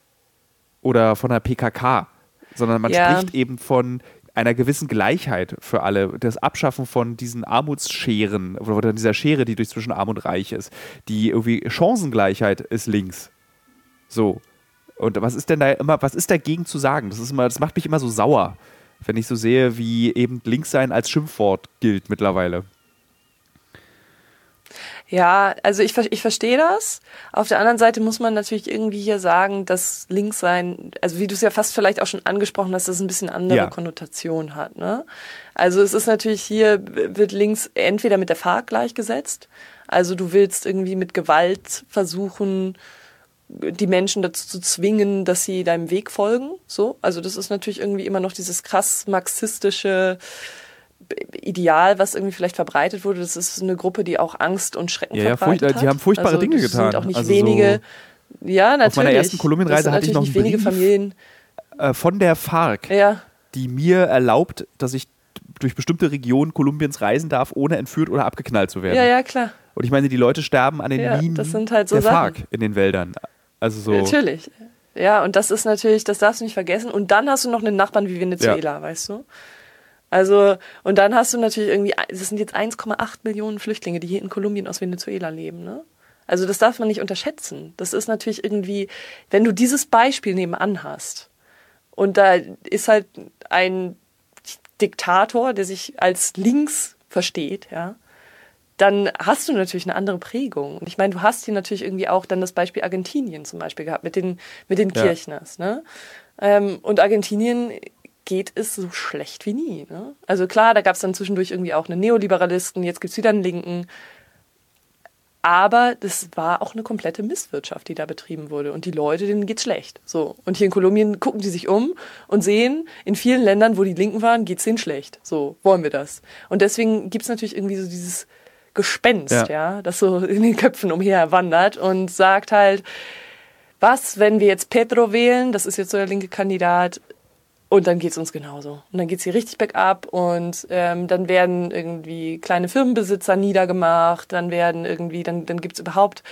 oder von der PKK, sondern man ja. spricht eben von einer gewissen Gleichheit für alle, das Abschaffen von diesen Armutsscheren oder dieser Schere, die durch zwischen Arm und Reich ist, die irgendwie Chancengleichheit ist links. So. Und was ist denn da immer, was ist dagegen zu sagen? Das ist immer, das macht mich immer so sauer. wenn ich so sehe, wie eben links sein als Schimpfwort gilt mittlerweile. Ja, also ich, ich verstehe das. Auf der anderen Seite muss man natürlich irgendwie hier sagen, dass links sein, also wie du es ja fast vielleicht auch schon angesprochen hast, dass es ein bisschen andere ja. Konnotation hat. Ne? Also es ist natürlich hier, wird links entweder mit der FARC gleichgesetzt, also du willst irgendwie mit Gewalt versuchen, die Menschen dazu zu zwingen, dass sie deinem Weg folgen. So, also das ist natürlich irgendwie immer noch dieses krass marxistische Ideal, was irgendwie vielleicht verbreitet wurde. Das ist eine Gruppe, die auch Angst und Schrecken ja, verbreitet ja, hat. Die haben furchtbare also, Dinge getan. Sind auch nicht also wenige. So ja, natürlich. Auf meiner ersten Kolumbienreise hatte ich noch einen wenige Brief Familien. Äh, von der FARC, ja. die mir erlaubt, dass ich durch bestimmte Regionen Kolumbiens reisen darf, ohne entführt oder abgeknallt zu werden. Ja, ja, klar. Und ich meine, die Leute sterben an den ja, Minen das sind halt so der Sachen. FARC in den Wäldern. Also so. Natürlich. Ja, und das ist natürlich, das darfst du nicht vergessen. Und dann hast du noch einen Nachbarn wie Venezuela, ja. weißt du? Also, und dann hast du natürlich irgendwie, das sind jetzt 1,8 Millionen Flüchtlinge, die hier in Kolumbien aus Venezuela leben, ne? Also, das darf man nicht unterschätzen. Das ist natürlich irgendwie, wenn du dieses Beispiel nebenan hast und da ist halt ein Diktator, der sich als links versteht, ja, dann hast du natürlich eine andere Prägung. Und ich meine, du hast hier natürlich irgendwie auch dann das Beispiel Argentinien zum Beispiel gehabt mit den, mit den ja. Kirchners. Ne? Ähm, und Argentinien geht es so schlecht wie nie. Ne? Also klar, da gab es dann zwischendurch irgendwie auch einen Neoliberalisten, jetzt gibt es wieder einen Linken. Aber das war auch eine komplette Misswirtschaft, die da betrieben wurde. Und die Leute, denen geht's schlecht. So. Und hier in Kolumbien gucken die sich um und sehen, in vielen Ländern, wo die Linken waren, geht's denen schlecht. So, wollen wir das. Und deswegen gibt's natürlich irgendwie so dieses Gespenst, ja. ja, das so in den Köpfen umher wandert und sagt halt, was, wenn wir jetzt Petro wählen, das ist jetzt so der linke Kandidat, und dann geht's uns genauso. Und dann geht's hier richtig bergab und ähm, dann werden irgendwie kleine Firmenbesitzer niedergemacht, dann werden irgendwie, dann, dann gibt's überhaupt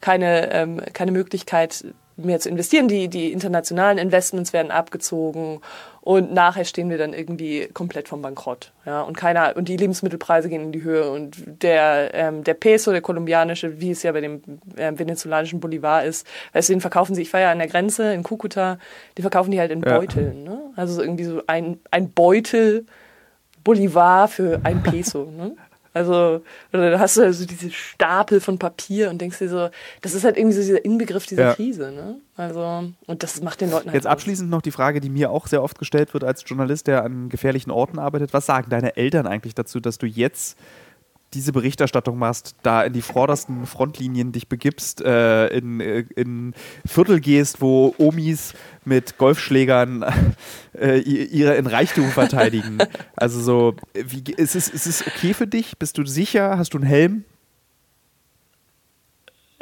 keine, ähm, keine Möglichkeit mehr zu investieren. Die, die internationalen Investments werden abgezogen und nachher stehen wir dann irgendwie komplett vom Bankrott. Ja, und keiner, und die Lebensmittelpreise gehen in die Höhe und der, ähm, der Peso, der kolumbianische, wie es ja bei dem äh, venezolanischen Bolivar ist, weißt du, den verkaufen sie, ich war ja an der Grenze in Kukuta, die verkaufen die halt in Beuteln. Ja. Ne? Also so irgendwie so ein, ein Beutel Bolivar für ein Peso. ne? Also, dann hast du also diese Stapel von Papier und denkst dir so, das ist halt irgendwie so dieser Inbegriff dieser ja. Krise, ne? Also, und das macht den Leuten halt. Jetzt abschließend noch die Frage, die mir auch sehr oft gestellt wird als Journalist, der an gefährlichen Orten arbeitet. Was sagen deine Eltern eigentlich dazu, dass du jetzt diese Berichterstattung machst, da in die vordersten Frontlinien dich begibst, äh, in, äh, in Viertel gehst, wo Omis mit Golfschlägern äh, ihre in Reichtum verteidigen. also so, wie, ist, es, ist es okay für dich? Bist du sicher? Hast du einen Helm?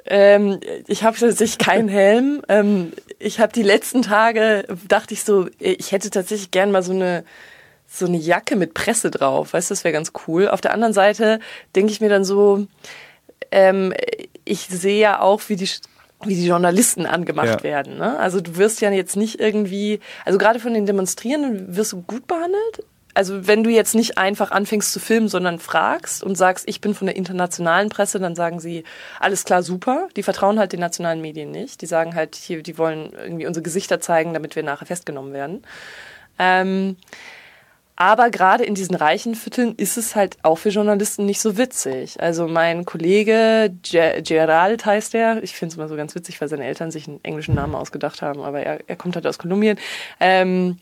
Ähm, ich habe tatsächlich keinen Helm. Ähm, ich habe die letzten Tage, dachte ich so, ich hätte tatsächlich gern mal so eine so eine Jacke mit Presse drauf. Weißt du, das wäre ganz cool. Auf der anderen Seite denke ich mir dann so, ähm, ich sehe ja auch, wie die wie die Journalisten angemacht ja. werden. Ne? Also du wirst ja jetzt nicht irgendwie, also gerade von den Demonstrierenden wirst du gut behandelt. Also wenn du jetzt nicht einfach anfängst zu filmen, sondern fragst und sagst, ich bin von der internationalen Presse, dann sagen sie, alles klar, super. Die vertrauen halt den nationalen Medien nicht. Die sagen halt, hier, die wollen irgendwie unsere Gesichter zeigen, damit wir nachher festgenommen werden. Ähm, aber gerade in diesen reichen Vierteln ist es halt auch für Journalisten nicht so witzig. Also mein Kollege Gerald heißt er. Ich finde es immer so ganz witzig, weil seine Eltern sich einen englischen Namen ausgedacht haben, aber er, er kommt halt aus Kolumbien. Ähm,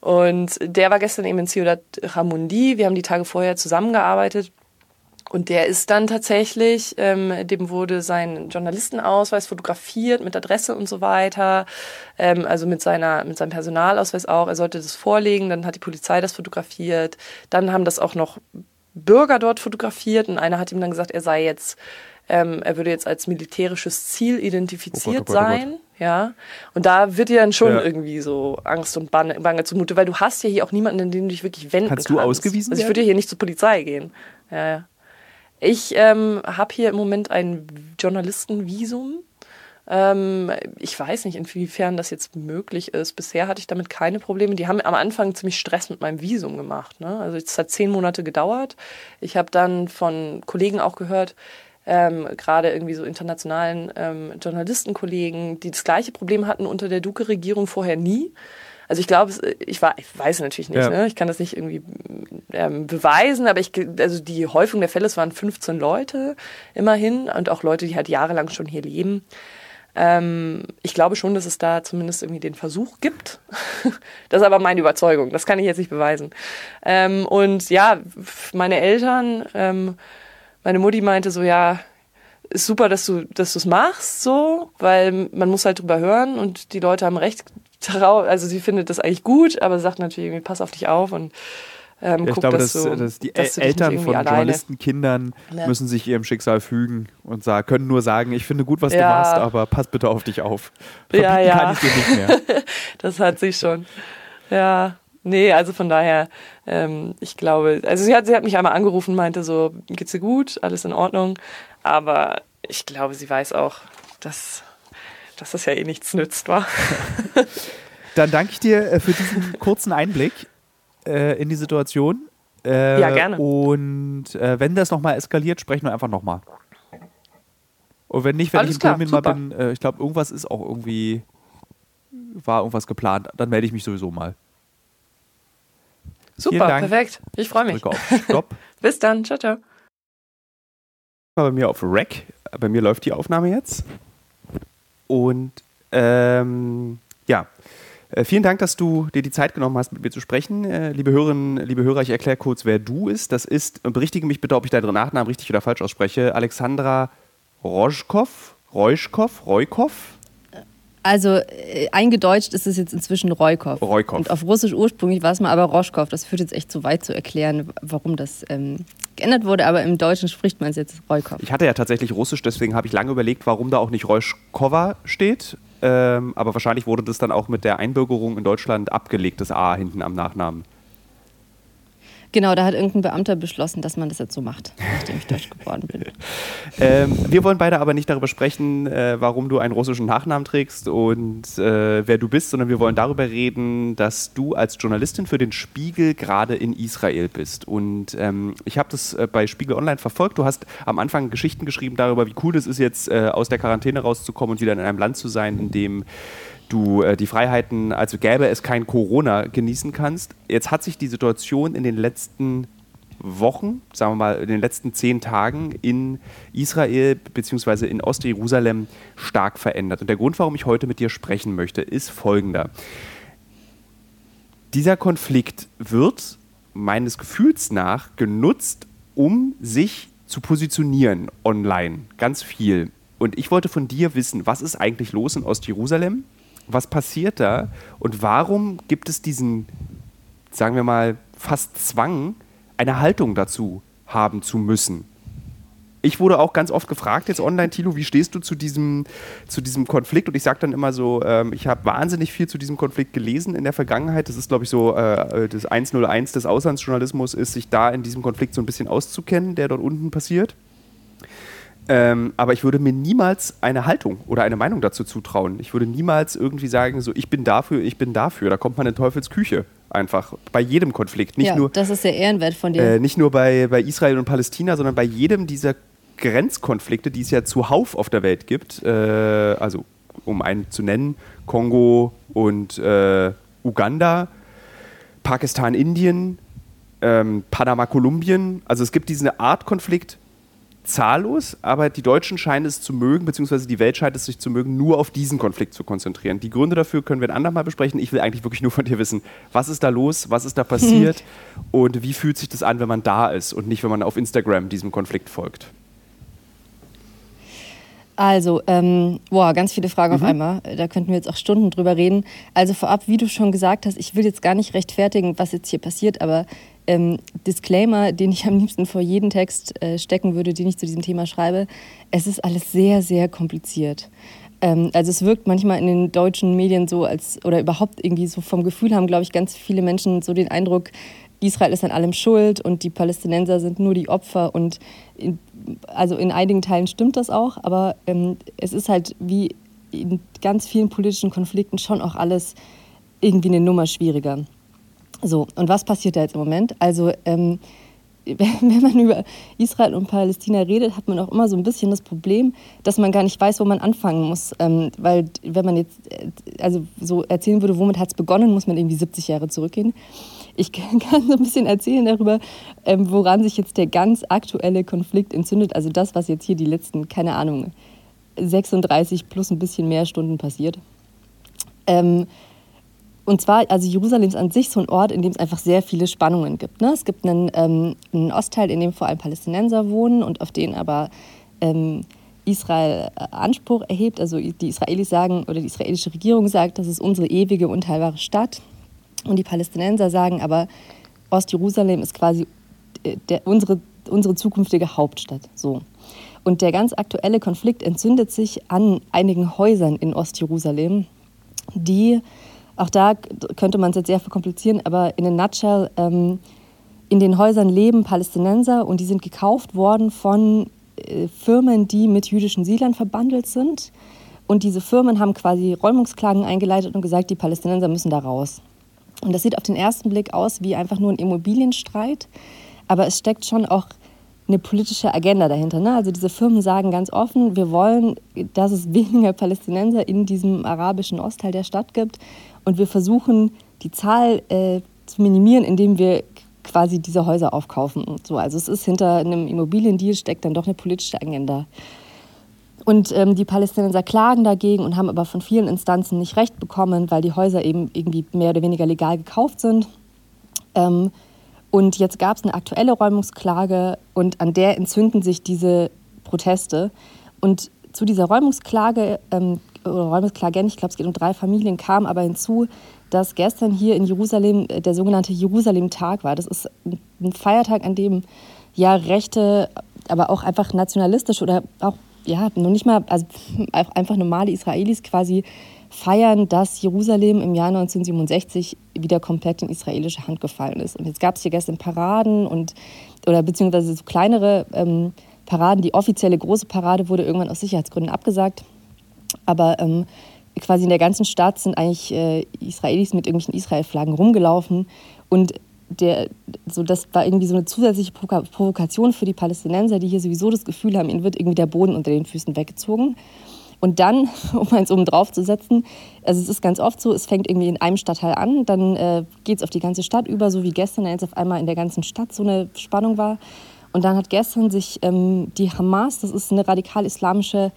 und der war gestern eben in Ciudad Ramundi. Wir haben die Tage vorher zusammengearbeitet. Und der ist dann tatsächlich, ähm, dem wurde sein Journalistenausweis fotografiert mit Adresse und so weiter, ähm, also mit seiner mit seinem Personalausweis auch. Er sollte das vorlegen, dann hat die Polizei das fotografiert, dann haben das auch noch Bürger dort fotografiert und einer hat ihm dann gesagt, er sei jetzt, ähm, er würde jetzt als militärisches Ziel identifiziert oh Gott, oh Gott, oh sein. Ja, und da wird dir dann schon ja. irgendwie so Angst und Bange, Bange zumute, weil du hast ja hier auch niemanden, in den du dich wirklich wenden kannst. Kannst du ausgewiesen Also ich würde ja hier nicht zur Polizei gehen. Ja, ja. Ich ähm, habe hier im Moment ein Journalistenvisum. Ähm, ich weiß nicht, inwiefern das jetzt möglich ist. Bisher hatte ich damit keine Probleme. Die haben am Anfang ziemlich Stress mit meinem Visum gemacht. Ne? Also es hat zehn Monate gedauert. Ich habe dann von Kollegen auch gehört, ähm, gerade irgendwie so internationalen ähm, Journalistenkollegen, die das gleiche Problem hatten unter der Duque-Regierung vorher nie. Also ich glaube, ich, ich weiß natürlich nicht, ja. ne? ich kann das nicht irgendwie ähm, beweisen, aber ich, also die Häufung der Fälle, es waren 15 Leute immerhin und auch Leute, die halt jahrelang schon hier leben. Ähm, ich glaube schon, dass es da zumindest irgendwie den Versuch gibt. das ist aber meine Überzeugung, das kann ich jetzt nicht beweisen. Ähm, und ja, meine Eltern, ähm, meine Mutti meinte so, ja, ist super, dass du dass du es machst, so, weil man muss halt drüber hören und die Leute haben recht. Also sie findet das eigentlich gut, aber sagt natürlich irgendwie, pass auf dich auf und ähm, ich glaube, dass, dass, dass die dass Eltern von Journalistenkindern ja. müssen sich ihrem Schicksal fügen und sagen, können nur sagen, ich finde gut, was ja. du machst, aber pass bitte auf dich auf. Verbieten ja, ja. kann ich dir nicht mehr. das hat sich schon. Ja, nee, also von daher, ähm, ich glaube, also sie hat, sie hat mich einmal angerufen, meinte so, geht's dir gut, alles in Ordnung, aber ich glaube, sie weiß auch, dass, dass das ja eh nichts nützt, war. Dann danke ich dir äh, für diesen kurzen Einblick äh, in die Situation. Äh, ja, gerne. Und äh, wenn das nochmal eskaliert, sprechen wir einfach nochmal. Und wenn nicht, wenn Alles ich in Kolumbien mal bin, äh, ich glaube, irgendwas ist auch irgendwie, war irgendwas geplant, dann melde ich mich sowieso mal. Super, perfekt. Ich freue mich. Stopp. Bis dann. Ciao, ciao. Bei mir auf Rack. Bei mir läuft die Aufnahme jetzt. Und ähm, ja, äh, vielen Dank, dass du dir die Zeit genommen hast, mit mir zu sprechen. Äh, liebe Hörerinnen, liebe Hörer, ich erkläre kurz, wer du ist. Das ist, berichtige mich bitte, ob ich deinen Nachnamen richtig oder falsch ausspreche, Alexandra Rojkov, Rojkov, Rojkov. Also äh, eingedeutscht ist es jetzt inzwischen Roykov. Roykov. Und auf Russisch ursprünglich war es mal aber Roschkov. Das führt jetzt echt zu weit zu erklären, warum das ähm, geändert wurde. Aber im Deutschen spricht man es jetzt Roykov. Ich hatte ja tatsächlich Russisch, deswegen habe ich lange überlegt, warum da auch nicht Rojkova steht. Ähm, aber wahrscheinlich wurde das dann auch mit der Einbürgerung in Deutschland abgelegt, das A hinten am Nachnamen. Genau, da hat irgendein Beamter beschlossen, dass man das jetzt so macht, nachdem ich deutsch geworden bin. ähm, wir wollen beide aber nicht darüber sprechen, äh, warum du einen russischen Nachnamen trägst und äh, wer du bist, sondern wir wollen darüber reden, dass du als Journalistin für den Spiegel gerade in Israel bist. Und ähm, ich habe das äh, bei Spiegel Online verfolgt. Du hast am Anfang Geschichten geschrieben darüber, wie cool es ist, jetzt äh, aus der Quarantäne rauszukommen und wieder in einem Land zu sein, in dem du äh, die Freiheiten, also gäbe es kein Corona, genießen kannst. Jetzt hat sich die Situation in den letzten Wochen, sagen wir mal in den letzten zehn Tagen in Israel bzw. in Ostjerusalem stark verändert. Und der Grund, warum ich heute mit dir sprechen möchte, ist folgender. Dieser Konflikt wird meines Gefühls nach genutzt, um sich zu positionieren online. Ganz viel. Und ich wollte von dir wissen, was ist eigentlich los in Ostjerusalem? Was passiert da und warum gibt es diesen, sagen wir mal, fast Zwang, eine Haltung dazu haben zu müssen? Ich wurde auch ganz oft gefragt jetzt online, Tilo, wie stehst du zu diesem, zu diesem Konflikt? Und ich sage dann immer so, ähm, ich habe wahnsinnig viel zu diesem Konflikt gelesen in der Vergangenheit. Das ist, glaube ich, so äh, das 101 des Auslandsjournalismus, ist sich da in diesem Konflikt so ein bisschen auszukennen, der dort unten passiert. Ähm, aber ich würde mir niemals eine Haltung oder eine Meinung dazu zutrauen. Ich würde niemals irgendwie sagen, so ich bin dafür, ich bin dafür. Da kommt man in Teufels Küche einfach. Bei jedem Konflikt. Nicht ja, nur, das ist der Ehrenwert von dir. Äh, nicht nur bei, bei Israel und Palästina, sondern bei jedem dieser Grenzkonflikte, die es ja zuhauf auf der Welt gibt. Äh, also um einen zu nennen, Kongo und äh, Uganda, Pakistan, Indien, ähm, Panama, Kolumbien. Also es gibt diese Art Konflikt zahllos, aber die Deutschen scheinen es zu mögen, beziehungsweise die Welt scheint es sich zu mögen, nur auf diesen Konflikt zu konzentrieren. Die Gründe dafür können wir ein andermal besprechen. Ich will eigentlich wirklich nur von dir wissen, was ist da los, was ist da passiert und wie fühlt sich das an, wenn man da ist und nicht, wenn man auf Instagram diesem Konflikt folgt. Also, ähm, boah, ganz viele Fragen mhm. auf einmal. Da könnten wir jetzt auch Stunden drüber reden. Also vorab, wie du schon gesagt hast, ich will jetzt gar nicht rechtfertigen, was jetzt hier passiert, aber ähm, Disclaimer, den ich am liebsten vor jeden Text äh, stecken würde, den ich zu diesem Thema schreibe. Es ist alles sehr, sehr kompliziert. Ähm, also es wirkt manchmal in den deutschen Medien so, als oder überhaupt irgendwie so vom Gefühl haben, glaube ich, ganz viele Menschen so den Eindruck, Israel ist an allem schuld und die Palästinenser sind nur die Opfer. Und in, also in einigen Teilen stimmt das auch, aber ähm, es ist halt wie in ganz vielen politischen Konflikten schon auch alles irgendwie eine Nummer schwieriger. So, und was passiert da jetzt im Moment? Also ähm, wenn man über Israel und Palästina redet, hat man auch immer so ein bisschen das Problem, dass man gar nicht weiß, wo man anfangen muss. Ähm, weil wenn man jetzt äh, also so erzählen würde, womit hat es begonnen, muss man irgendwie 70 Jahre zurückgehen. Ich kann so ein bisschen erzählen darüber, ähm, woran sich jetzt der ganz aktuelle Konflikt entzündet. Also das, was jetzt hier die letzten, keine Ahnung, 36 plus ein bisschen mehr Stunden passiert. Ähm, und zwar, also Jerusalem ist an sich so ein Ort, in dem es einfach sehr viele Spannungen gibt. Ne? Es gibt einen, ähm, einen, Ostteil, in dem vor allem Palästinenser wohnen und auf den aber ähm, Israel äh, Anspruch erhebt. Also die Israelis sagen, oder die israelische Regierung sagt, das ist unsere ewige, unteilbare Stadt. Und die Palästinenser sagen aber, Ostjerusalem ist quasi äh, der, unsere, unsere zukünftige Hauptstadt. So. Und der ganz aktuelle Konflikt entzündet sich an einigen Häusern in Ostjerusalem, die auch da könnte man es jetzt sehr verkomplizieren, aber in a nutshell, ähm, in den Häusern leben Palästinenser und die sind gekauft worden von äh, Firmen, die mit jüdischen Siedlern verbandelt sind. Und diese Firmen haben quasi Räumungsklagen eingeleitet und gesagt, die Palästinenser müssen da raus. Und das sieht auf den ersten Blick aus wie einfach nur ein Immobilienstreit, aber es steckt schon auch eine politische Agenda dahinter. Ne? Also diese Firmen sagen ganz offen, wir wollen, dass es weniger Palästinenser in diesem arabischen Ostteil der Stadt gibt und wir versuchen, die Zahl äh, zu minimieren, indem wir quasi diese Häuser aufkaufen. Und so. Also es ist hinter einem Immobiliendeal steckt dann doch eine politische Agenda. Und ähm, die Palästinenser klagen dagegen und haben aber von vielen Instanzen nicht recht bekommen, weil die Häuser eben irgendwie mehr oder weniger legal gekauft sind. Ähm, und jetzt gab es eine aktuelle Räumungsklage und an der entzünden sich diese Proteste. Und zu dieser Räumungsklage ähm, Räumungsklagen, ich glaube, es geht um drei Familien, kam aber hinzu, dass gestern hier in Jerusalem äh, der sogenannte Jerusalem-Tag war. Das ist ein Feiertag, an dem ja Rechte, aber auch einfach nationalistisch oder auch ja, noch nicht mal, also einfach normale Israelis quasi feiern, dass Jerusalem im Jahr 1967 wieder komplett in israelische Hand gefallen ist. Und jetzt gab es hier gestern Paraden und oder beziehungsweise so kleinere ähm, Paraden. Die offizielle große Parade wurde irgendwann aus Sicherheitsgründen abgesagt. Aber ähm, quasi in der ganzen Stadt sind eigentlich äh, Israelis mit irgendwelchen Israel-Flaggen rumgelaufen. Und der, so, das war irgendwie so eine zusätzliche Provokation für die Palästinenser, die hier sowieso das Gefühl haben, ihnen wird irgendwie der Boden unter den Füßen weggezogen. Und dann, um eins oben drauf zu setzen, also es ist ganz oft so, es fängt irgendwie in einem Stadtteil an, dann äh, geht es auf die ganze Stadt über, so wie gestern, als auf einmal in der ganzen Stadt so eine Spannung war. Und dann hat gestern sich ähm, die Hamas, das ist eine radikal-islamische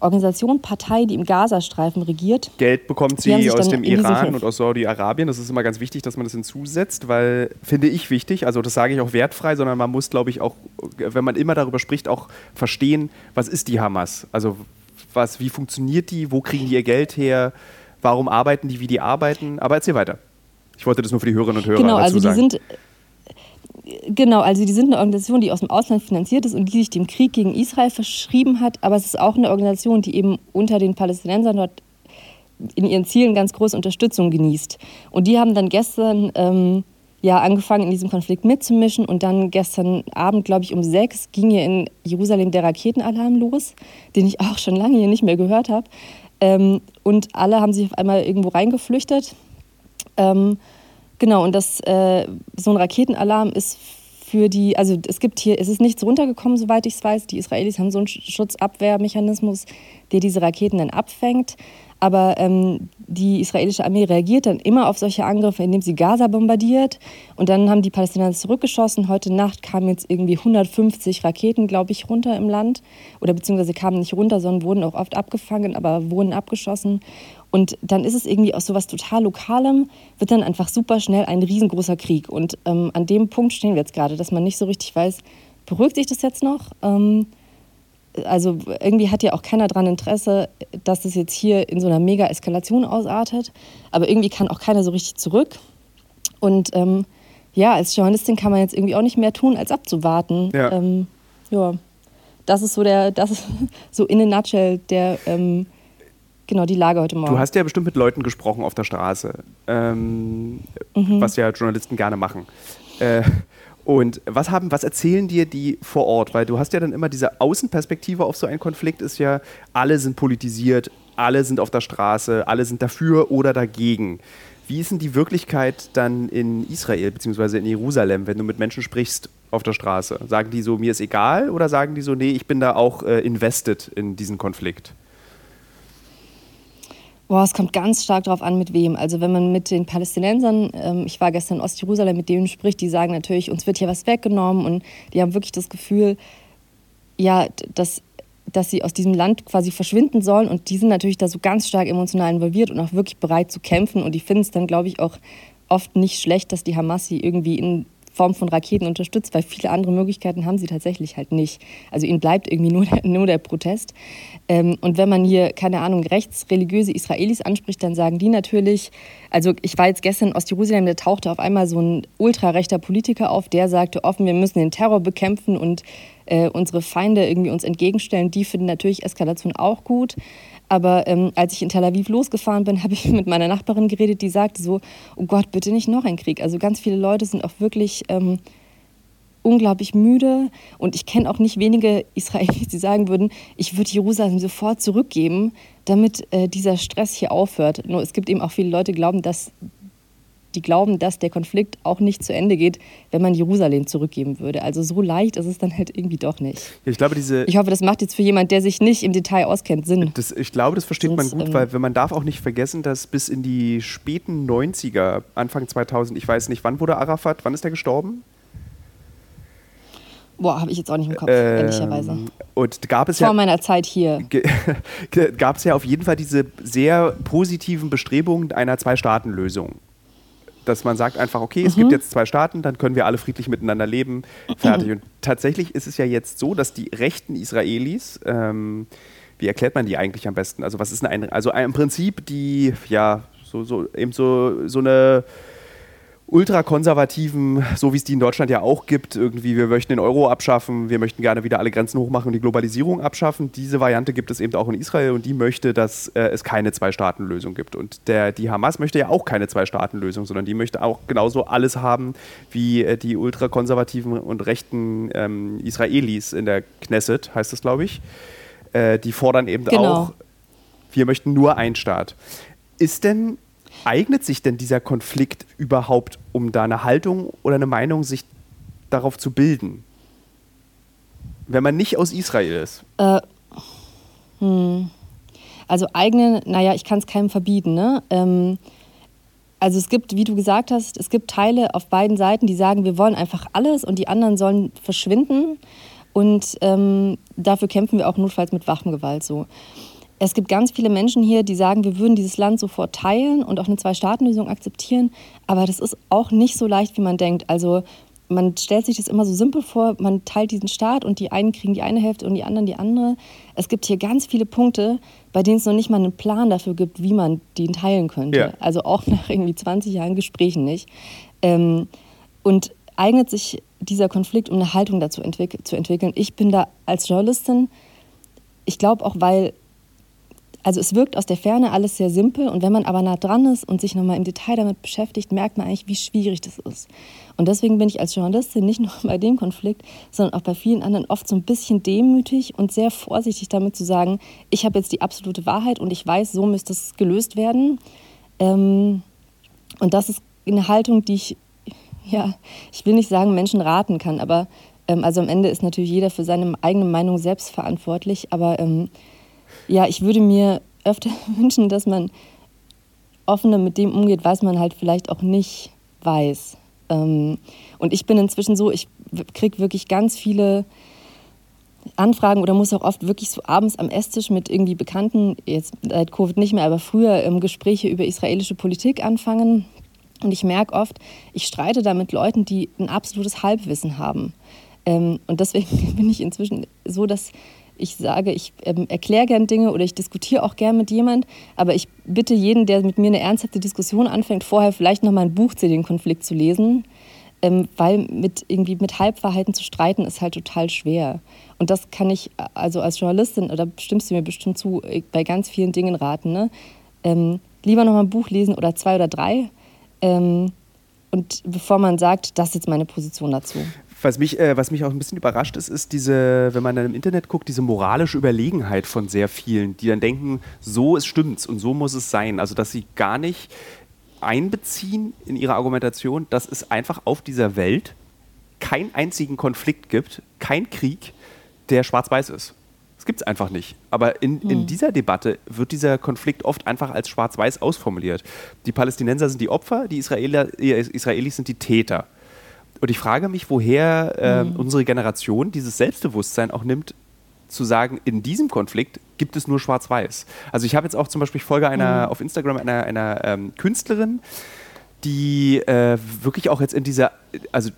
Organisation, Partei, die im Gazastreifen regiert. Geld bekommt sie aus dem Iran und aus Saudi-Arabien. Das ist immer ganz wichtig, dass man das hinzusetzt, weil, finde ich wichtig, also das sage ich auch wertfrei, sondern man muss, glaube ich, auch, wenn man immer darüber spricht, auch verstehen, was ist die Hamas? Also was, wie funktioniert die, wo kriegen die ihr Geld her, warum arbeiten die, wie die arbeiten. Aber erzähl weiter. Ich wollte das nur für die Hörerinnen und Hörer genau, also die sagen. Sind Genau, also die sind eine Organisation, die aus dem Ausland finanziert ist und die sich dem Krieg gegen Israel verschrieben hat. Aber es ist auch eine Organisation, die eben unter den Palästinensern dort in ihren Zielen ganz große Unterstützung genießt. Und die haben dann gestern ähm, ja angefangen, in diesem Konflikt mitzumischen. Und dann gestern Abend, glaube ich, um sechs ging hier in Jerusalem der Raketenalarm los, den ich auch schon lange hier nicht mehr gehört habe. Ähm, und alle haben sich auf einmal irgendwo reingeflüchtet. Ähm, Genau, und das, äh, so ein Raketenalarm ist für die, also es gibt hier, es ist nichts runtergekommen, soweit ich es weiß. Die Israelis haben so einen Schutzabwehrmechanismus, der diese Raketen dann abfängt. Aber ähm, die israelische Armee reagiert dann immer auf solche Angriffe, indem sie Gaza bombardiert. Und dann haben die Palästinenser zurückgeschossen. Heute Nacht kamen jetzt irgendwie 150 Raketen, glaube ich, runter im Land. Oder beziehungsweise kamen nicht runter, sondern wurden auch oft abgefangen, aber wurden abgeschossen. Und dann ist es irgendwie aus sowas total Lokalem, wird dann einfach super schnell ein riesengroßer Krieg. Und ähm, an dem Punkt stehen wir jetzt gerade, dass man nicht so richtig weiß, beruhigt sich das jetzt noch? Ähm, also irgendwie hat ja auch keiner daran Interesse, dass das jetzt hier in so einer Mega-Eskalation ausartet. Aber irgendwie kann auch keiner so richtig zurück. Und ähm, ja, als Journalistin kann man jetzt irgendwie auch nicht mehr tun, als abzuwarten. Ja. Ähm, ja. Das ist so der, das ist so in a nutshell der ähm, genau die Lage heute Morgen. Du hast ja bestimmt mit Leuten gesprochen auf der Straße, ähm, mhm. was ja Journalisten gerne machen. Äh, und was haben, was erzählen dir die vor Ort? Weil du hast ja dann immer diese Außenperspektive auf so einen Konflikt, ist ja, alle sind politisiert, alle sind auf der Straße, alle sind dafür oder dagegen. Wie ist denn die Wirklichkeit dann in Israel bzw. in Jerusalem, wenn du mit Menschen sprichst? auf der Straße? Sagen die so, mir ist egal oder sagen die so, nee, ich bin da auch äh, invested in diesen Konflikt? Boah, es kommt ganz stark darauf an, mit wem. Also wenn man mit den Palästinensern, ähm, ich war gestern in Ostjerusalem, mit denen spricht, die sagen natürlich, uns wird hier was weggenommen und die haben wirklich das Gefühl, ja, dass, dass sie aus diesem Land quasi verschwinden sollen und die sind natürlich da so ganz stark emotional involviert und auch wirklich bereit zu kämpfen und die finden es dann, glaube ich, auch oft nicht schlecht, dass die Hamas sie irgendwie in Form von Raketen unterstützt, weil viele andere Möglichkeiten haben sie tatsächlich halt nicht. Also ihnen bleibt irgendwie nur der, nur der Protest. Ähm, und wenn man hier, keine Ahnung, rechtsreligiöse Israelis anspricht, dann sagen die natürlich, also ich war jetzt gestern in Ostjerusalem, da tauchte auf einmal so ein ultrarechter Politiker auf, der sagte offen, wir müssen den Terror bekämpfen und äh, unsere Feinde irgendwie uns entgegenstellen. Die finden natürlich Eskalation auch gut. Aber ähm, als ich in Tel Aviv losgefahren bin, habe ich mit meiner Nachbarin geredet, die sagte so, oh Gott, bitte nicht noch ein Krieg. Also ganz viele Leute sind auch wirklich ähm, unglaublich müde. Und ich kenne auch nicht wenige Israelis, die sagen würden, ich würde Jerusalem sofort zurückgeben, damit äh, dieser Stress hier aufhört. Nur es gibt eben auch viele Leute, die glauben, dass die glauben, dass der Konflikt auch nicht zu Ende geht, wenn man Jerusalem zurückgeben würde. Also so leicht ist es dann halt irgendwie doch nicht. ich, glaube, diese ich hoffe, das macht jetzt für jemanden, der sich nicht im Detail auskennt, Sinn. Das, ich glaube, das versteht Sonst, man gut, ähm, weil man darf auch nicht vergessen, dass bis in die späten 90er, Anfang 2000, ich weiß nicht, wann wurde Arafat, wann ist er gestorben? Boah, habe ich jetzt auch nicht im Kopf, ähm, ehrlicherweise. Und gab es Vor ja, meiner Zeit hier. Gab es ja auf jeden Fall diese sehr positiven Bestrebungen einer Zwei-Staaten-Lösung dass man sagt einfach, okay, es mhm. gibt jetzt zwei Staaten, dann können wir alle friedlich miteinander leben, fertig. Und tatsächlich ist es ja jetzt so, dass die rechten Israelis, ähm, wie erklärt man die eigentlich am besten? Also was ist eine, also im Prinzip die, ja, so, so eben so, so eine ultrakonservativen, so wie es die in Deutschland ja auch gibt, irgendwie, wir möchten den Euro abschaffen, wir möchten gerne wieder alle Grenzen hochmachen und die Globalisierung abschaffen. Diese Variante gibt es eben auch in Israel und die möchte, dass äh, es keine Zwei-Staaten-Lösung gibt. Und der, die Hamas möchte ja auch keine Zwei-Staaten-Lösung, sondern die möchte auch genauso alles haben wie äh, die ultrakonservativen und rechten ähm, Israelis in der Knesset, heißt das, glaube ich. Äh, die fordern eben genau. auch, wir möchten nur einen Staat. Ist denn eignet sich denn dieser Konflikt überhaupt, um da eine Haltung oder eine Meinung sich darauf zu bilden? Wenn man nicht aus Israel ist. Äh, hm. Also eigene, naja, ich kann es keinem verbieten. Ne? Ähm, also es gibt, wie du gesagt hast, es gibt Teile auf beiden Seiten, die sagen, wir wollen einfach alles und die anderen sollen verschwinden. Und ähm, dafür kämpfen wir auch notfalls mit Waffengewalt so. Es gibt ganz viele Menschen hier, die sagen, wir würden dieses Land sofort teilen und auch eine Zwei-Staaten-Lösung akzeptieren. Aber das ist auch nicht so leicht, wie man denkt. Also man stellt sich das immer so simpel vor, man teilt diesen Staat und die einen kriegen die eine Hälfte und die anderen die andere. Es gibt hier ganz viele Punkte, bei denen es noch nicht mal einen Plan dafür gibt, wie man den teilen könnte. Ja. Also auch nach irgendwie 20 Jahren Gesprächen nicht. Ähm, und eignet sich dieser Konflikt, um eine Haltung dazu entwick zu entwickeln. Ich bin da als Journalistin, ich glaube auch, weil also es wirkt aus der Ferne alles sehr simpel und wenn man aber nah dran ist und sich nochmal im Detail damit beschäftigt, merkt man eigentlich, wie schwierig das ist. Und deswegen bin ich als Journalistin nicht nur bei dem Konflikt, sondern auch bei vielen anderen oft so ein bisschen demütig und sehr vorsichtig damit zu sagen, ich habe jetzt die absolute Wahrheit und ich weiß, so müsste es gelöst werden. Ähm, und das ist eine Haltung, die ich, ja, ich will nicht sagen, Menschen raten kann, aber ähm, also am Ende ist natürlich jeder für seine eigene Meinung selbst verantwortlich, aber ähm, ja, ich würde mir öfter wünschen, dass man offener mit dem umgeht, was man halt vielleicht auch nicht weiß. Ähm, und ich bin inzwischen so, ich kriege wirklich ganz viele Anfragen oder muss auch oft wirklich so abends am Esstisch mit irgendwie Bekannten, jetzt seit Covid nicht mehr, aber früher ähm, Gespräche über israelische Politik anfangen. Und ich merke oft, ich streite da mit Leuten, die ein absolutes Halbwissen haben. Ähm, und deswegen bin ich inzwischen so, dass ich sage, ich ähm, erkläre gern Dinge oder ich diskutiere auch gern mit jemand, aber ich bitte jeden, der mit mir eine ernsthafte Diskussion anfängt, vorher vielleicht noch mal ein Buch zu dem Konflikt zu lesen, ähm, weil mit irgendwie mit Halbwahrheiten zu streiten ist halt total schwer. Und das kann ich also als Journalistin oder stimmst du mir bestimmt zu äh, bei ganz vielen Dingen raten. Ne? Ähm, lieber noch mal ein Buch lesen oder zwei oder drei. Ähm, und bevor man sagt, das ist jetzt meine Position dazu. Was mich, äh, was mich auch ein bisschen überrascht ist, ist diese, wenn man dann im Internet guckt, diese moralische Überlegenheit von sehr vielen, die dann denken, so ist stimmt's und so muss es sein. Also dass sie gar nicht einbeziehen in ihre Argumentation, dass es einfach auf dieser Welt keinen einzigen Konflikt gibt, kein Krieg, der schwarz-weiß ist. Das gibt es einfach nicht. Aber in, in hm. dieser Debatte wird dieser Konflikt oft einfach als schwarz-weiß ausformuliert. Die Palästinenser sind die Opfer, die Israeler, Israelis sind die Täter. Und ich frage mich, woher äh, mhm. unsere Generation dieses Selbstbewusstsein auch nimmt, zu sagen, in diesem Konflikt gibt es nur Schwarz-Weiß. Also ich habe jetzt auch zum Beispiel Folge einer mhm. auf Instagram einer, einer ähm, Künstlerin, die äh, wirklich auch jetzt in dieser, also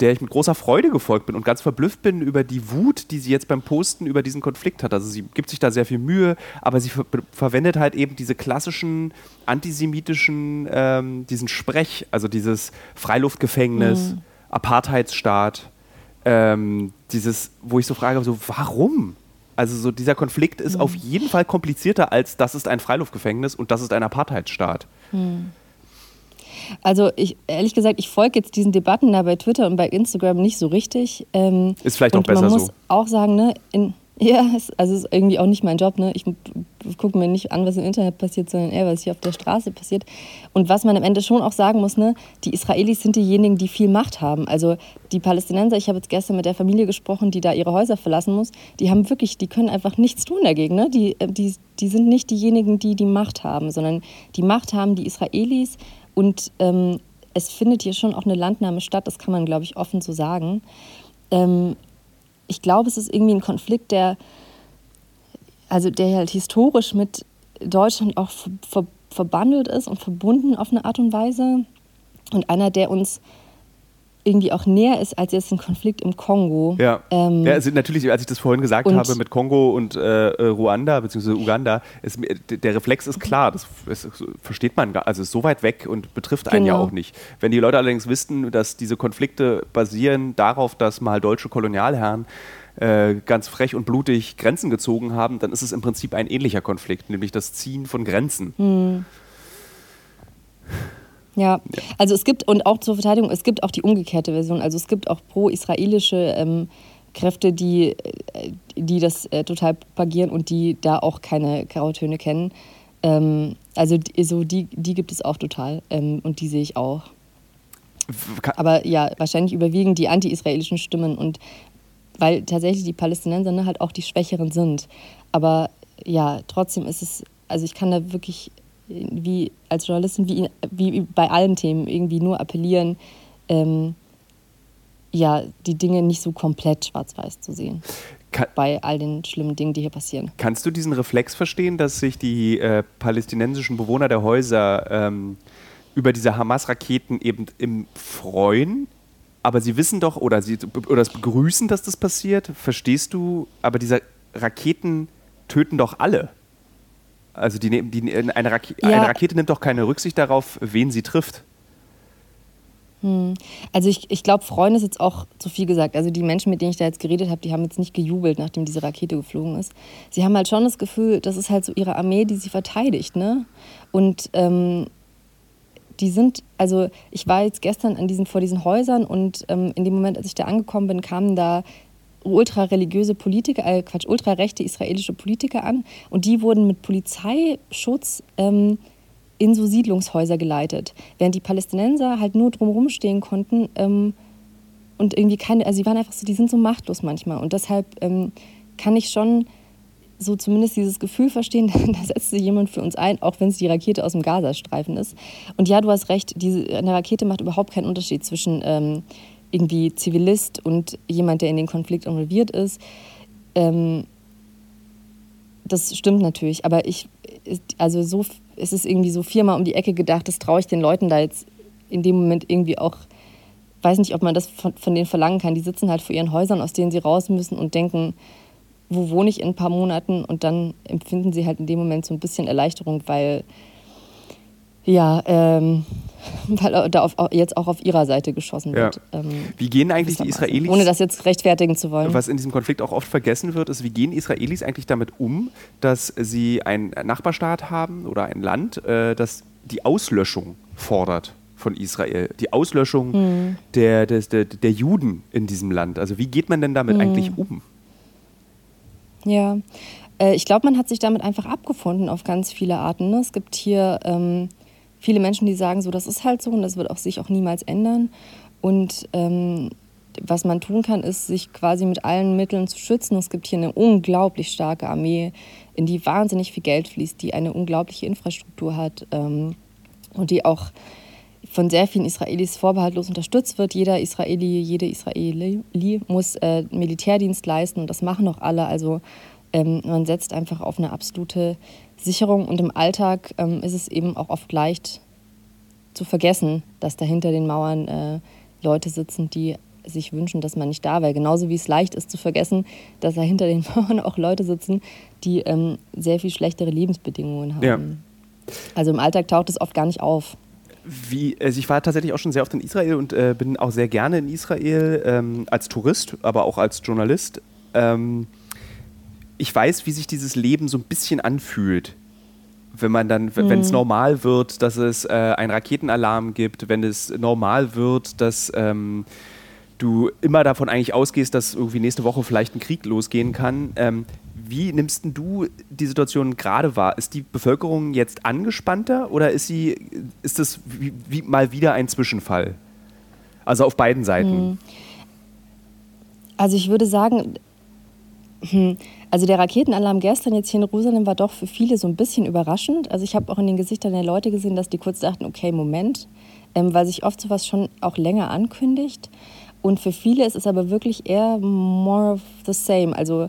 der ich mit großer Freude gefolgt bin und ganz verblüfft bin über die Wut, die sie jetzt beim Posten über diesen Konflikt hat. Also sie gibt sich da sehr viel Mühe, aber sie ver verwendet halt eben diese klassischen antisemitischen, ähm, diesen Sprech, also dieses Freiluftgefängnis, mhm. Apartheidsstaat, ähm, dieses, wo ich so frage, so warum? Also so dieser Konflikt ist mhm. auf jeden Fall komplizierter als das ist ein Freiluftgefängnis und das ist ein Apartheidsstaat. Mhm. Also ich, ehrlich gesagt, ich folge jetzt diesen Debatten da bei Twitter und bei Instagram nicht so richtig. Ähm, ist vielleicht auch besser so. Man muss auch sagen, ne, in, ja, also ist irgendwie auch nicht mein Job. Ne? Ich gucke mir nicht an, was im Internet passiert, sondern eher, was hier auf der Straße passiert. Und was man am Ende schon auch sagen muss, ne, die Israelis sind diejenigen, die viel Macht haben. Also die Palästinenser, ich habe jetzt gestern mit der Familie gesprochen, die da ihre Häuser verlassen muss, die haben wirklich, die können einfach nichts tun dagegen. Ne? Die, äh, die, die sind nicht diejenigen, die die Macht haben, sondern die Macht haben die Israelis und ähm, es findet hier schon auch eine Landnahme statt, das kann man, glaube ich, offen so sagen. Ähm, ich glaube, es ist irgendwie ein Konflikt, der, also der halt historisch mit Deutschland auch ver ver verbandelt ist und verbunden auf eine Art und Weise. Und einer, der uns irgendwie auch näher ist als jetzt ein Konflikt im Kongo. Ja, ähm, ja also natürlich, als ich das vorhin gesagt habe mit Kongo und äh, äh Ruanda bzw. Uganda, ist, der Reflex ist klar, das, das, versteht man, also ist so weit weg und betrifft einen genau. ja auch nicht. Wenn die Leute allerdings wüssten, dass diese Konflikte basieren darauf, dass mal deutsche Kolonialherren äh, ganz frech und blutig Grenzen gezogen haben, dann ist es im Prinzip ein ähnlicher Konflikt, nämlich das Ziehen von Grenzen. Hm. Ja, also es gibt, und auch zur Verteidigung, es gibt auch die umgekehrte Version. Also es gibt auch pro-israelische ähm, Kräfte, die, äh, die das äh, total propagieren und die da auch keine Grautöne kennen. Ähm, also die, so die, die gibt es auch total ähm, und die sehe ich auch. Aber ja, wahrscheinlich überwiegen die anti-israelischen Stimmen und weil tatsächlich die Palästinenser ne, halt auch die Schwächeren sind. Aber ja, trotzdem ist es, also ich kann da wirklich wie als Journalistin, wie, wie bei allen Themen, irgendwie nur appellieren, ähm, ja, die Dinge nicht so komplett schwarz-weiß zu sehen. Kann, bei all den schlimmen Dingen, die hier passieren. Kannst du diesen Reflex verstehen, dass sich die äh, palästinensischen Bewohner der Häuser ähm, über diese Hamas-Raketen eben im freuen? Aber sie wissen doch oder sie oder es begrüßen, dass das passiert. Verstehst du? Aber diese Raketen töten doch alle. Also die, die, eine, Rake ja. eine Rakete nimmt doch keine Rücksicht darauf, wen sie trifft. Hm. Also ich, ich glaube, Freunde ist jetzt auch zu viel gesagt. Also die Menschen, mit denen ich da jetzt geredet habe, die haben jetzt nicht gejubelt, nachdem diese Rakete geflogen ist. Sie haben halt schon das Gefühl, das ist halt so ihre Armee, die sie verteidigt. Ne? Und ähm, die sind, also ich war jetzt gestern an diesen, vor diesen Häusern und ähm, in dem Moment, als ich da angekommen bin, kamen da ultrareligiöse Politiker, äh Quatsch, ultrarechte israelische Politiker an und die wurden mit Polizeischutz ähm, in so Siedlungshäuser geleitet, während die Palästinenser halt nur drumherum stehen konnten ähm, und irgendwie keine, also sie waren einfach so, die sind so machtlos manchmal und deshalb ähm, kann ich schon so zumindest dieses Gefühl verstehen, da setzt sich jemand für uns ein, auch wenn es die Rakete aus dem Gazastreifen ist. Und ja, du hast recht, diese, eine Rakete macht überhaupt keinen Unterschied zwischen ähm, irgendwie Zivilist und jemand, der in den Konflikt involviert ist. Ähm, das stimmt natürlich, aber ich, also so, es ist irgendwie so viermal um die Ecke gedacht, das traue ich den Leuten da jetzt in dem Moment irgendwie auch, weiß nicht, ob man das von, von denen verlangen kann. Die sitzen halt vor ihren Häusern, aus denen sie raus müssen und denken, wo wohne ich in ein paar Monaten? Und dann empfinden sie halt in dem Moment so ein bisschen Erleichterung, weil ja, ähm, weil da auf, jetzt auch auf ihrer Seite geschossen wird. Ja. Ähm, wie gehen eigentlich die Israelis? Ohne das jetzt rechtfertigen zu wollen. Was in diesem Konflikt auch oft vergessen wird, ist, wie gehen Israelis eigentlich damit um, dass sie einen Nachbarstaat haben oder ein Land, äh, das die Auslöschung fordert von Israel, die Auslöschung hm. der, der, der, der, Juden in diesem Land. Also wie geht man denn damit hm. eigentlich um? Ja, äh, ich glaube, man hat sich damit einfach abgefunden auf ganz viele Arten. Ne? Es gibt hier ähm, viele Menschen, die sagen, so, das ist halt so und das wird auch sich auch niemals ändern. Und ähm, was man tun kann, ist, sich quasi mit allen Mitteln zu schützen. Es gibt hier eine unglaublich starke Armee, in die wahnsinnig viel Geld fließt, die eine unglaubliche Infrastruktur hat ähm, und die auch von sehr vielen Israelis vorbehaltlos unterstützt wird. Jeder Israeli, jede Israeli muss äh, Militärdienst leisten und das machen auch alle. Also ähm, man setzt einfach auf eine absolute Sicherung und im Alltag ähm, ist es eben auch oft leicht zu vergessen, dass da hinter den Mauern äh, Leute sitzen, die sich wünschen, dass man nicht da wäre. Genauso wie es leicht ist zu vergessen, dass da hinter den Mauern auch Leute sitzen, die ähm, sehr viel schlechtere Lebensbedingungen haben. Ja. Also im Alltag taucht es oft gar nicht auf. Wie, also ich war tatsächlich auch schon sehr oft in Israel und äh, bin auch sehr gerne in Israel ähm, als Tourist, aber auch als Journalist. Ähm, ich weiß, wie sich dieses Leben so ein bisschen anfühlt wenn man dann, mhm. wenn es normal wird, dass es äh, einen Raketenalarm gibt, wenn es normal wird, dass ähm, du immer davon eigentlich ausgehst, dass irgendwie nächste Woche vielleicht ein Krieg losgehen kann. Ähm, wie nimmst du die Situation gerade wahr? Ist die Bevölkerung jetzt angespannter oder ist sie, ist das wie, wie mal wieder ein Zwischenfall? Also auf beiden Seiten. Mhm. Also ich würde sagen, hm, also der Raketenalarm gestern jetzt hier in Jerusalem war doch für viele so ein bisschen überraschend. Also ich habe auch in den Gesichtern der Leute gesehen, dass die kurz dachten, okay, Moment, ähm, weil sich oft sowas schon auch länger ankündigt. Und für viele ist es aber wirklich eher more of the same. Also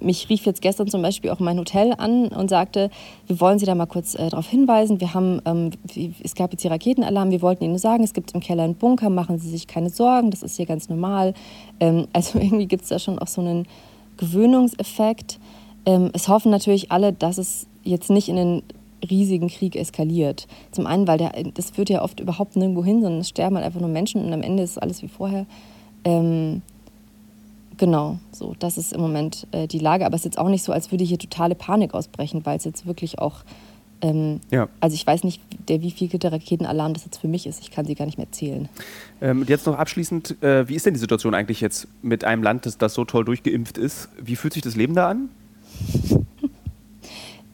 mich rief jetzt gestern zum Beispiel auch mein Hotel an und sagte, wir wollen Sie da mal kurz äh, darauf hinweisen. Wir haben, ähm, es gab jetzt hier Raketenalarm, wir wollten Ihnen nur sagen, es gibt im Keller einen Bunker, machen Sie sich keine Sorgen, das ist hier ganz normal. Ähm, also irgendwie gibt es da schon auch so einen Gewöhnungseffekt. Ähm, es hoffen natürlich alle, dass es jetzt nicht in einen riesigen Krieg eskaliert. Zum einen, weil der, das führt ja oft überhaupt nirgendwo hin, sondern es sterben halt einfach nur Menschen und am Ende ist alles wie vorher. Ähm, genau, so, das ist im Moment äh, die Lage. Aber es ist jetzt auch nicht so, als würde hier totale Panik ausbrechen, weil es jetzt wirklich auch ähm, ja. Also ich weiß nicht, der wievielte Raketenalarm das jetzt für mich ist. Ich kann sie gar nicht mehr zählen. Ähm, jetzt noch abschließend, äh, wie ist denn die Situation eigentlich jetzt mit einem Land, das, das so toll durchgeimpft ist? Wie fühlt sich das Leben da an?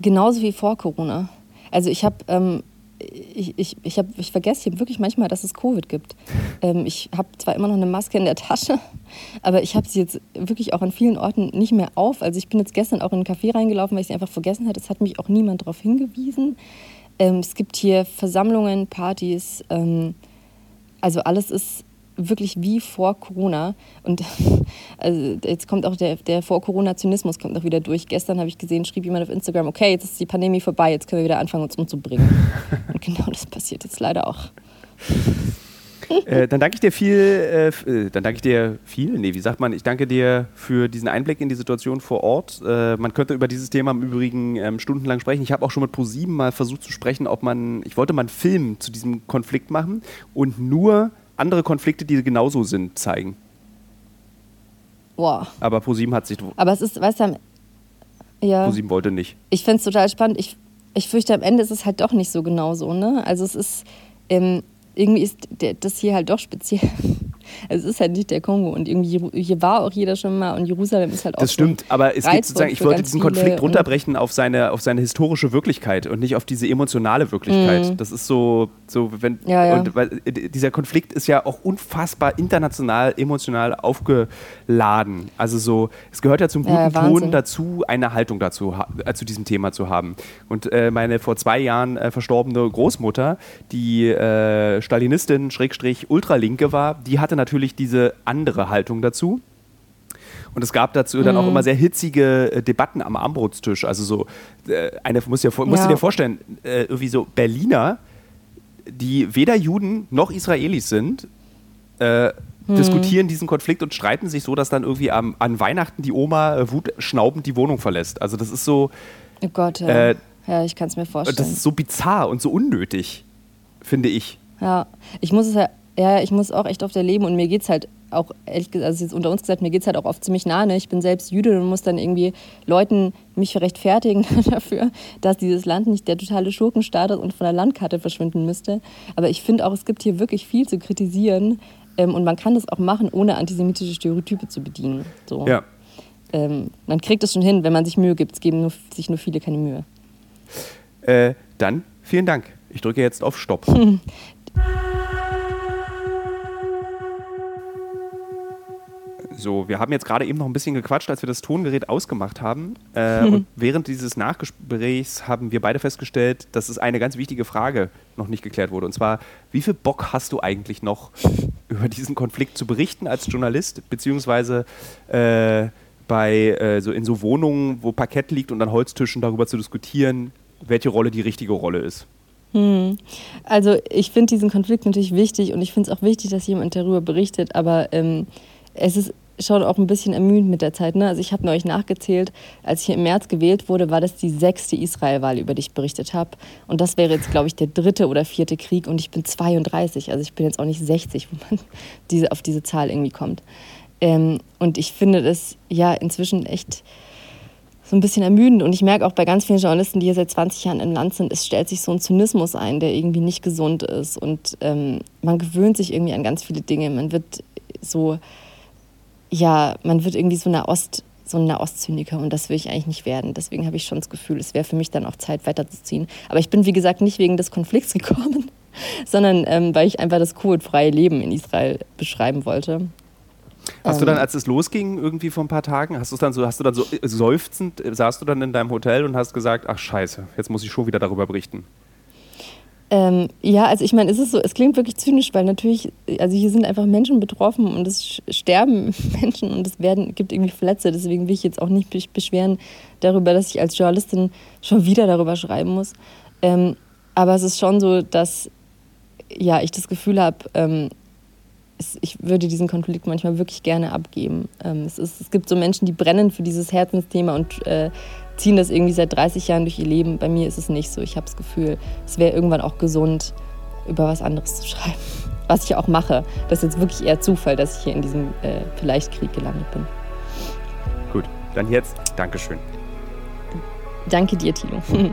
Genauso wie vor Corona. Also ich habe ähm, ich, ich, ich, hab, ich vergesse hier wirklich manchmal, dass es Covid gibt. Ähm, ich habe zwar immer noch eine Maske in der Tasche, aber ich habe sie jetzt wirklich auch an vielen Orten nicht mehr auf. Also ich bin jetzt gestern auch in einen Café reingelaufen, weil ich sie einfach vergessen hatte. Es hat mich auch niemand darauf hingewiesen. Ähm, es gibt hier Versammlungen, Partys. Ähm, also alles ist wirklich wie vor Corona. Und also jetzt kommt auch der, der Vor-Corona-Zynismus kommt auch wieder durch. Gestern habe ich gesehen, schrieb jemand auf Instagram, okay, jetzt ist die Pandemie vorbei, jetzt können wir wieder anfangen, uns umzubringen. Und genau das passiert jetzt leider auch. Äh, dann danke ich dir viel, äh, äh, dann danke ich dir viel, nee, wie sagt man, ich danke dir für diesen Einblick in die Situation vor Ort. Äh, man könnte über dieses Thema im Übrigen ähm, stundenlang sprechen. Ich habe auch schon mit ProSieben mal versucht zu sprechen, ob man, ich wollte mal einen Film zu diesem Konflikt machen und nur andere Konflikte, die genauso sind, zeigen. Boah. Aber ProSieben hat sich. Aber es ist, weißt du, ja. ProSieben wollte nicht. Ich finde es total spannend. Ich, ich fürchte, am Ende ist es halt doch nicht so genau so, ne? Also es ist, ähm, irgendwie ist das hier halt doch speziell. Es ist halt nicht der Kongo und irgendwie hier war auch jeder schon mal und Jerusalem ist halt auch Das stimmt, aber es geht sozusagen, ich wollte diesen Konflikt runterbrechen auf seine, auf seine historische Wirklichkeit und nicht auf diese emotionale Wirklichkeit. Mhm. Das ist so, so wenn ja, ja. Und, weil, äh, dieser Konflikt ist ja auch unfassbar international, emotional aufgeladen. Also so, es gehört ja zum guten ja, Ton dazu, eine Haltung dazu äh, zu diesem Thema zu haben. Und äh, meine vor zwei Jahren äh, verstorbene Großmutter, die äh, Stalinistin, Schrägstrich Ultralinke war, die hatte natürlich diese andere Haltung dazu. Und es gab dazu dann auch mhm. immer sehr hitzige äh, Debatten am Armbrotstisch. Also so, äh, eine muss ja, musst ja. du dir vorstellen, äh, irgendwie so Berliner, die weder Juden noch Israelis sind, äh, hm. diskutieren diesen Konflikt und streiten sich so, dass dann irgendwie am, an Weihnachten die Oma äh, wutschnaubend die Wohnung verlässt. Also das ist so. Oh Gott, ja. Äh, ja, ich kann es mir vorstellen. Das ist so bizarr und so unnötig, finde ich. Ja, ich muss es ja, ja, ich muss auch echt oft erleben und mir geht es halt auch, ehrlich gesagt, also jetzt unter uns gesagt, mir geht es halt auch oft ziemlich nah. Ne? Ich bin selbst Jüdin und muss dann irgendwie Leuten mich rechtfertigen dafür, dass dieses Land nicht der totale Schurkenstaat ist und von der Landkarte verschwinden müsste. Aber ich finde auch, es gibt hier wirklich viel zu kritisieren ähm, und man kann das auch machen, ohne antisemitische Stereotype zu bedienen. So. Ja. Ähm, man kriegt es schon hin, wenn man sich Mühe gibt. Es geben nur, sich nur viele keine Mühe. Äh, dann vielen Dank. Ich drücke jetzt auf Stopp. So, wir haben jetzt gerade eben noch ein bisschen gequatscht, als wir das Tongerät ausgemacht haben. Äh, und während dieses Nachgesprächs haben wir beide festgestellt, dass es eine ganz wichtige Frage noch nicht geklärt wurde. Und zwar, wie viel Bock hast du eigentlich noch, über diesen Konflikt zu berichten als Journalist, beziehungsweise äh, bei äh, so in so Wohnungen, wo Parkett liegt und an Holztischen darüber zu diskutieren, welche Rolle die richtige Rolle ist? Hm. Also ich finde diesen Konflikt natürlich wichtig und ich finde es auch wichtig, dass jemand darüber berichtet, aber ähm, es ist schon auch ein bisschen ermüdend mit der Zeit. Ne? Also ich habe neulich nachgezählt, als ich hier im März gewählt wurde, war das die sechste Israel-Wahl, über die ich berichtet habe. Und das wäre jetzt, glaube ich, der dritte oder vierte Krieg und ich bin 32. Also ich bin jetzt auch nicht 60, wo man diese, auf diese Zahl irgendwie kommt. Ähm, und ich finde das ja inzwischen echt so ein bisschen ermüdend. Und ich merke auch bei ganz vielen Journalisten, die hier seit 20 Jahren im Land sind, es stellt sich so ein Zynismus ein, der irgendwie nicht gesund ist. Und ähm, man gewöhnt sich irgendwie an ganz viele Dinge. Man wird so, ja, man wird irgendwie so eine Ost, so ein Ostzyniker und das will ich eigentlich nicht werden. Deswegen habe ich schon das Gefühl, es wäre für mich dann auch Zeit weiterzuziehen. Aber ich bin, wie gesagt, nicht wegen des Konflikts gekommen, sondern ähm, weil ich einfach das cool Leben in Israel beschreiben wollte. Hast du dann, ähm. als es losging, irgendwie vor ein paar Tagen, hast du dann so, hast du dann so äh, seufzend, äh, saßt du dann in deinem Hotel und hast gesagt, ach scheiße, jetzt muss ich schon wieder darüber berichten? Ähm, ja, also ich meine, es ist so, es klingt wirklich zynisch, weil natürlich, also hier sind einfach Menschen betroffen und es sterben Menschen und es werden, gibt irgendwie Verletzte. Deswegen will ich jetzt auch nicht beschweren darüber, dass ich als Journalistin schon wieder darüber schreiben muss. Ähm, aber es ist schon so, dass ja, ich das Gefühl habe, ähm, ich würde diesen Konflikt manchmal wirklich gerne abgeben. Ähm, es, ist, es, gibt so Menschen, die brennen für dieses Herzensthema und äh, ziehen das irgendwie seit 30 Jahren durch ihr Leben. Bei mir ist es nicht so. Ich habe das Gefühl, es wäre irgendwann auch gesund, über was anderes zu schreiben. Was ich auch mache. Das ist jetzt wirklich eher Zufall, dass ich hier in diesem äh, Vielleicht-Krieg gelandet bin. Gut, dann jetzt Dankeschön. Danke dir, Tilo.